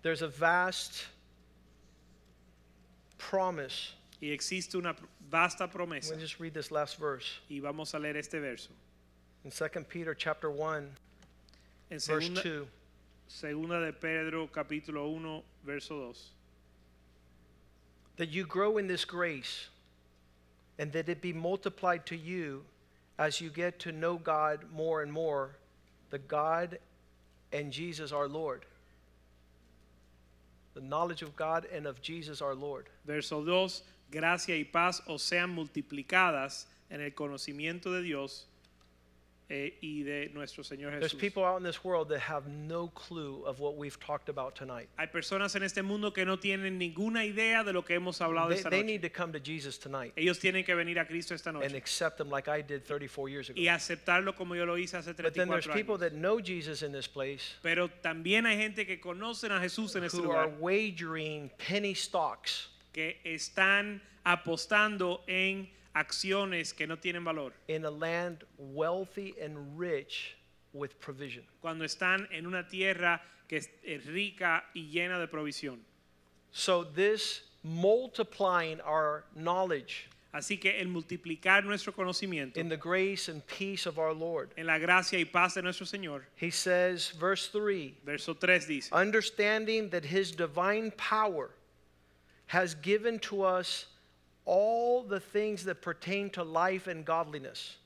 There's a vast promise. Y existe una pr- vasta Let promesa. me just read this last verse. Y vamos a leer este verso. In 2 Peter chapter 1, En verse segunda, 2. Segunda de Pedro capítulo 1, verso 2. that you grow in this grace and that it be multiplied to you as you get to know God more and more, the God and Jesus our Lord. The knowledge of God and of Jesus our Lord. Verso 2, gracia y paz os sean multiplicadas en el conocimiento de Dios eh, y de nuestro Señor There's Jesús. people out in this world that have no clue of what we've talked about tonight. Hay personas en este mundo que no tienen ninguna idea de lo que hemos hablado They, esta they noche. need to come to Jesus tonight Ellos tienen que venir a Cristo esta and noche accept Him like I did 34 years ago. y aceptarlo como yo lo hice hace But then there's 34 people años. that know Jesus in this place Pero también hay gente que conocen a Jesús en este who are lugar, wagering penny stocks que están apostando en acciones que no tienen valor, in a land wealthy and rich with provision. cuando están en una tierra que es rica y llena de provisión. So, this multiplying our knowledge Así que el multiplicar nuestro conocimiento in the grace and peace of our Lord, en la gracia y paz de nuestro Señor, he says, verse 3 verso 3 dice, understanding that his divine power has given to us all the things that pertain to life and godliness.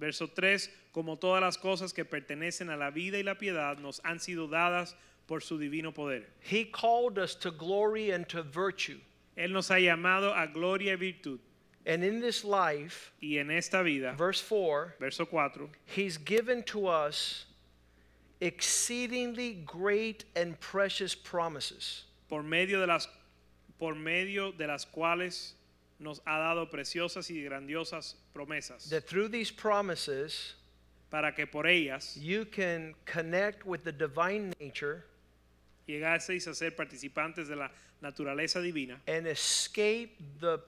verso 3, como todas las cosas que pertenecen a la vida y la piedad nos han sido dadas por su divino poder. He called us to glory and to virtue. Él nos ha llamado a gloria y virtud. And in this life, Y en esta vida, verse 4, verso 4, He's given to us exceedingly great and precious promises, por medio de las por medio de las cuales nos ha dado preciosas y grandiosas promesas, that through these promises, para que por ellas you can connect with the divine nature llegaseis a ser participantes de la naturaleza divina and escape the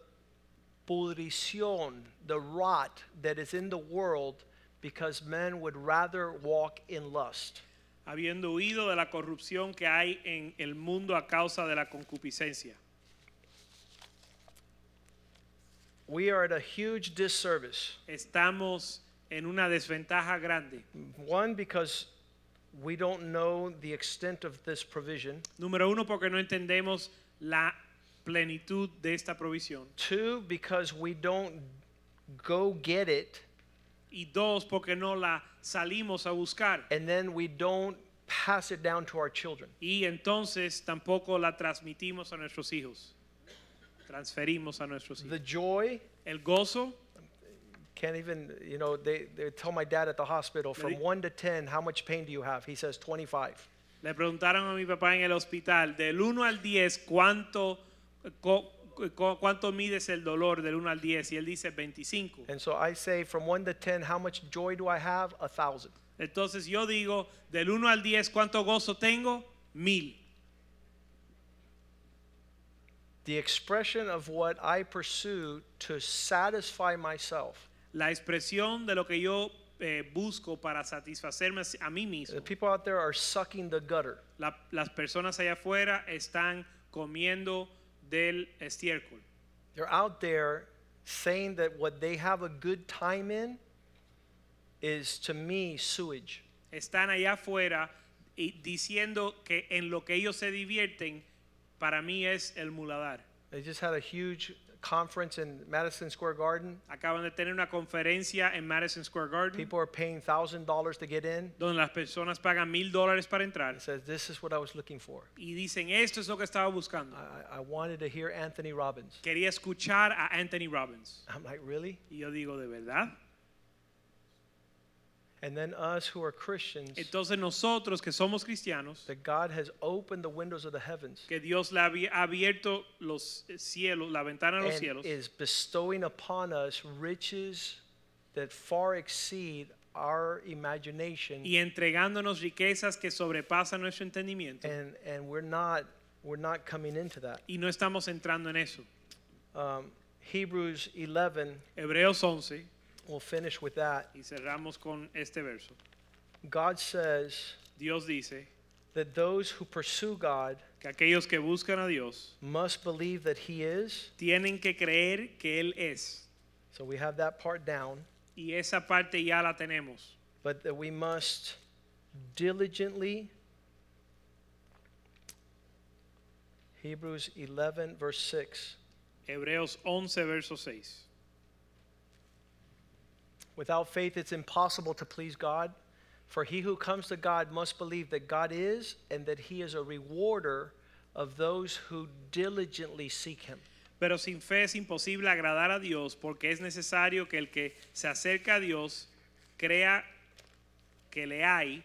pudrición, the rot that is in the world because men would rather walk in lust. habiendo huido de la corrupción que hay en el mundo a causa de la concupiscencia. We are at a huge disservice. Estamos en una desventaja grande. One, because we don't know the extent of this provision. Número uno, porque no entendemos la plenitud de esta provisión. Two, because we don't go get it Y dos, porque no la salimos a buscar. and then we don't pass it down to our children. Y entonces tampoco la transmitimos a nuestros hijos. Transferimos a nuestros The joy, El gozo, can't even, you know, they, they tell my dad at the hospital, from 1 to 10, how much pain do you have? He says 25. le preguntaron a mi papá en el hospital, del 1 al 10, ¿cuánto, co- co- cuánto mides el dolor del 1 al 10? Y él dice 25. And so I say, from 1 to 10, how much joy do I have? A thousand. Entonces yo digo, del 1 al 10, ¿cuánto gozo tengo? Mil. The expression of what I pursue to satisfy myself. La expresión de lo que yo eh, busco para satisfacerme a mí mismo. The people out there are sucking the gutter. La- las personas allá afuera están comiendo del estiércol. They're out there saying that what they have a good time in is, to me, sewage. Están allá afuera y diciendo que en lo que ellos se divierten, para mí es el muladar. They just had a huge conference in Madison Square Garden. Acaban de tener una conferencia en Madison Square Garden People are paying $1,000 to get in. donde las personas pagan mil dólares para entrar It says, This is what I was looking for. y dicen esto es lo que estaba buscando. I, I wanted to hear Anthony Robbins. Quería escuchar a Anthony Robbins. I'm like, Really? Y yo digo, ¿de verdad? And then us who are Christians, Entonces nosotros que somos cristianos, that God has opened the windows of the heavens que Dios le ha abierto los cielos, la ventana de los and cielos, is bestowing upon us riches that far exceed our imagination y entregándonos riquezas que sobrepasan nuestro entendimiento. and and we're not we're not coming into that. Y no estamos entrando en eso. Um, Hebrews 11, Hebreos 11, we'll finish with that. y cerramos con este verso. God says Dios dice that those who pursue God que aquellos que buscan a Dios must believe that He is. tienen que creer que Él es. So we have that part down, Y esa parte ya la tenemos. but that we must diligently. Hebrews 11, verse 6. Hebreos 11, verso 6. Without faith, it's impossible to please God. For he who comes to God must believe that God is and that he is a rewarder of those who diligently seek him. Pero sin fe es imposible agradar a Dios porque es necesario que el que se acerca a Dios crea que le hay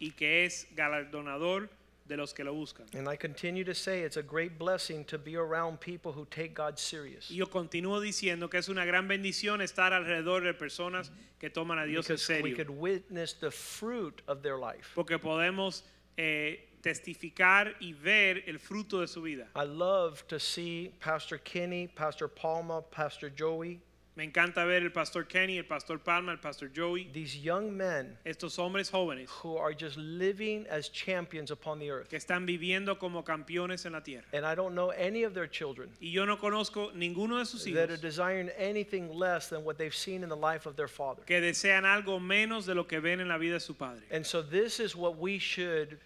y que es galardonador de los que lo buscan. And I continue to say it's a great blessing to be around people who take God serious. Y yo continúo diciendo que es una gran bendición estar alrededor de personas que toman a Dios en Because we could witness the fruit of their life. Porque podemos eh, testificar y ver el fruto de su vida. I love to see Pastor Kenny, Pastor Palma, Pastor Joey, Me encanta ver el pastor Kenny, el pastor Palma, el pastor Joey, these young men estos hombres jóvenes who are just living as champions upon the earth. que están viviendo como campeones en la tierra. And I don't know any of their children Y yo no conozco ninguno de sus that are desiring anything less than what they've seen in the life of their father. que desean algo menos de lo que ven en la vida de su padre. And so this is what we should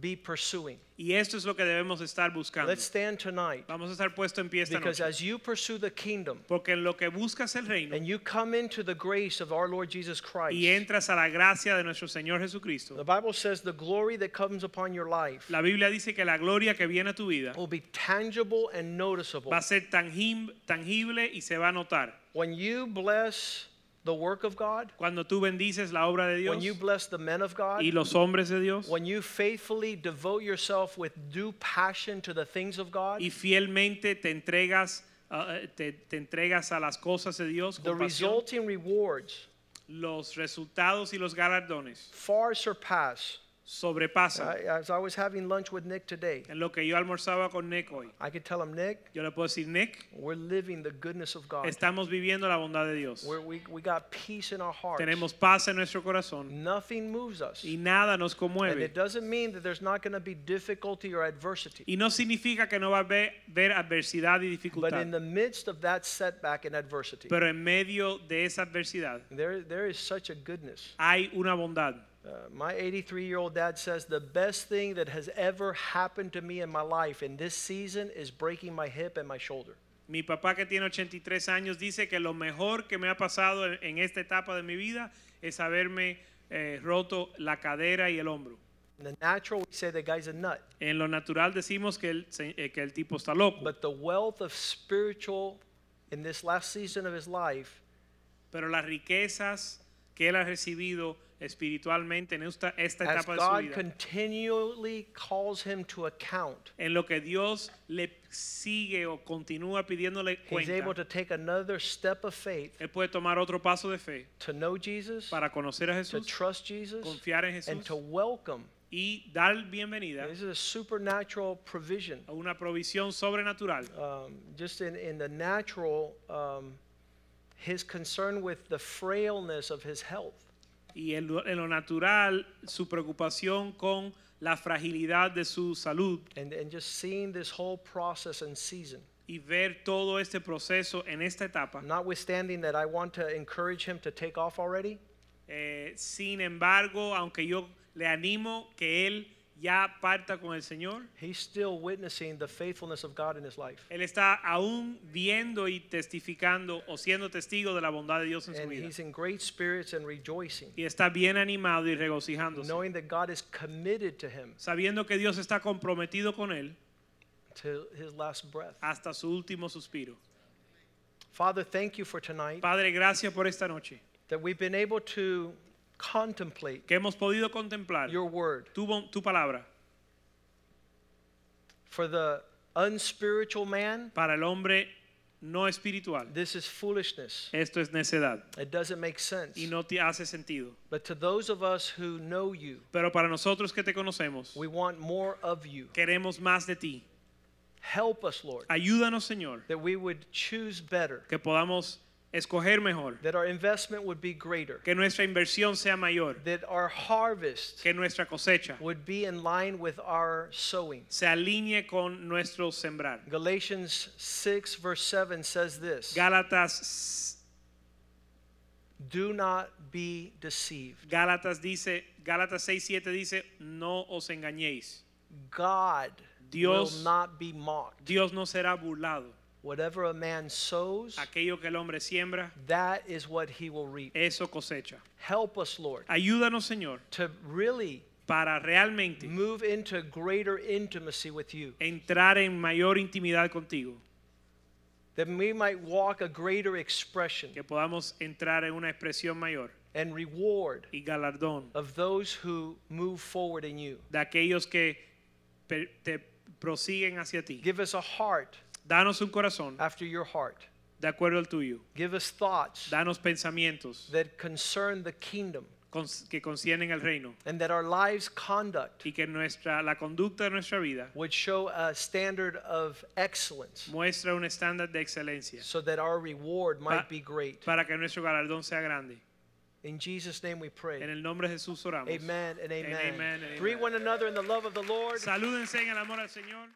be pursuing. Y esto es lo que debemos estar buscando. Let's stand tonight Vamos a estar puesto en pie esta because noche. as you pursue the kingdom Porque en lo que buscas el reino and you come into the grace of our Lord Jesus Christ, y entras a la gracia de nuestro Señor Jesucristo, the Bible says the glory that comes upon your life la Biblia dice que la gloria que viene a tu vida will be tangible and noticeable. va a ser tangible y se va a notar. When you bless the work of God, Cuando tú bendices la obra de Dios, when you bless the men of God, y los hombres de Dios when you faithfully devote yourself with due passion to the things of God, y fielmente te entregas, ah, eh, te, te entregas a las cosas de Dios, the resulting rewards los resultados y los galardones far surpass. Sobrepasan. I, as I was having lunch with Nick today, En lo que yo almorzaba con Nick hoy, I could tell him, Nick, yo le puedo decir, Nick, we're living the goodness of God. estamos viviendo la bondad de Dios. We're, we, we got peace in our hearts. Tenemos paz en nuestro corazón Nothing moves us. y nada nos And conmueve. it doesn't mean that there's not going to be difficulty or adversity. Y no significa que no va a haber, ver adversidad y But dificultad. in the midst of that setback and adversity, Pero en medio de esa adversidad there, there is such a goodness. hay una bondad. Uh, my 83 year old dad says the best thing that has ever happened to me in my life in this season is breaking my hip and my shoulder. Mi papá que tiene 83 años dice que lo mejor que me ha pasado en, en esta etapa de mi vida es haberme eh, roto la cadera y el hombro. In the natural, we say the guy's a nut. En lo natural decimos que el, eh, que el tipo está loco, But the wealth of spiritual in this last season of his life pero las riquezas que él ha recibido espiritualmente en esta, esta as etapa de su God vida, continually calls him to account, en lo que Dios le sigue o continúa pidiéndole he's able to cuenta, take another step of faith él puede tomar otro paso de fe to know Jesus, para conocer a to Jesús, trust Jesus, confiar en and Jesús to welcome. y dar bienvenida This is a supernatural provision. a una provisión sobrenatural. Um, just in, in the natural, um, his concern with the frailness of his health. Y en lo, en lo natural, su preocupación con la fragilidad de su salud And, and just seeing this whole process and season. y ver todo este proceso en esta etapa. Notwithstanding that I want to encourage him to take off already, Eh, sin embargo, aunque yo le animo que él ya parta con el Señor, he's still witnessing the faithfulness of God in his life. él está aún viendo y testificando o siendo testigo de la bondad de Dios en su And vida. he's in great spirits and rejoicing, Y está bien animado y regocijándose, knowing that God is committed to him sabiendo que Dios está comprometido con él to his last breath. hasta su último suspiro. Father, thank you for tonight Padre, gracias por esta noche. that we've been able to contemplate que hemos podido contemplar your word. tu, tu palabra. For the unspiritual man, Para el hombre no espiritual, this is foolishness. esto es necedad It doesn't make sense. y no te hace sentido. But to those of us who know you, Pero para nosotros que te conocemos, we want more of you. queremos más de ti. Help us, Lord, Ayúdanos, Señor, that we would choose better, que podamos escoger mejor, that our investment would be greater, que nuestra inversión sea mayor, that our harvest que nuestra cosecha would be in line with our sowing. se alinee con nuestro sembrar. Galatians 6, verse 7 says this Gálatas, Do not be deceived. Gálatas dice, Gálatas 6:7 dice, no os engañéis. God Dios- will not be mocked. Dios no será burlado. Whatever a man sows, Aquello que el hombre siembra, that is what he will reap. eso cosecha. Help us, Lord, Ayúdanos, Señor, to really para realmente move into greater intimacy with you, entrar en mayor intimidad contigo, that we might walk a greater expression que podamos entrar en una expresión mayor and reward y galardón of those who move forward in you. de aquellos que te prosiguen hacia ti. Give us a heart Danos un corazón after your heart. de acuerdo al tuyo. Give us thoughts Danos pensamientos that concern the kingdom que conciernen el reino and that our lives' conduct y que nuestra la conducta de nuestra vida would show a standard of excellence muestra un estándar de excelencia so that our reward might be great. para que nuestro galardón sea grande. In Jesus' name we En pray. el nombre de Jesús oramos. Amen and amen. amen and Greet amen. one another in the love of the Lord. Salúdense en el amor al Señor.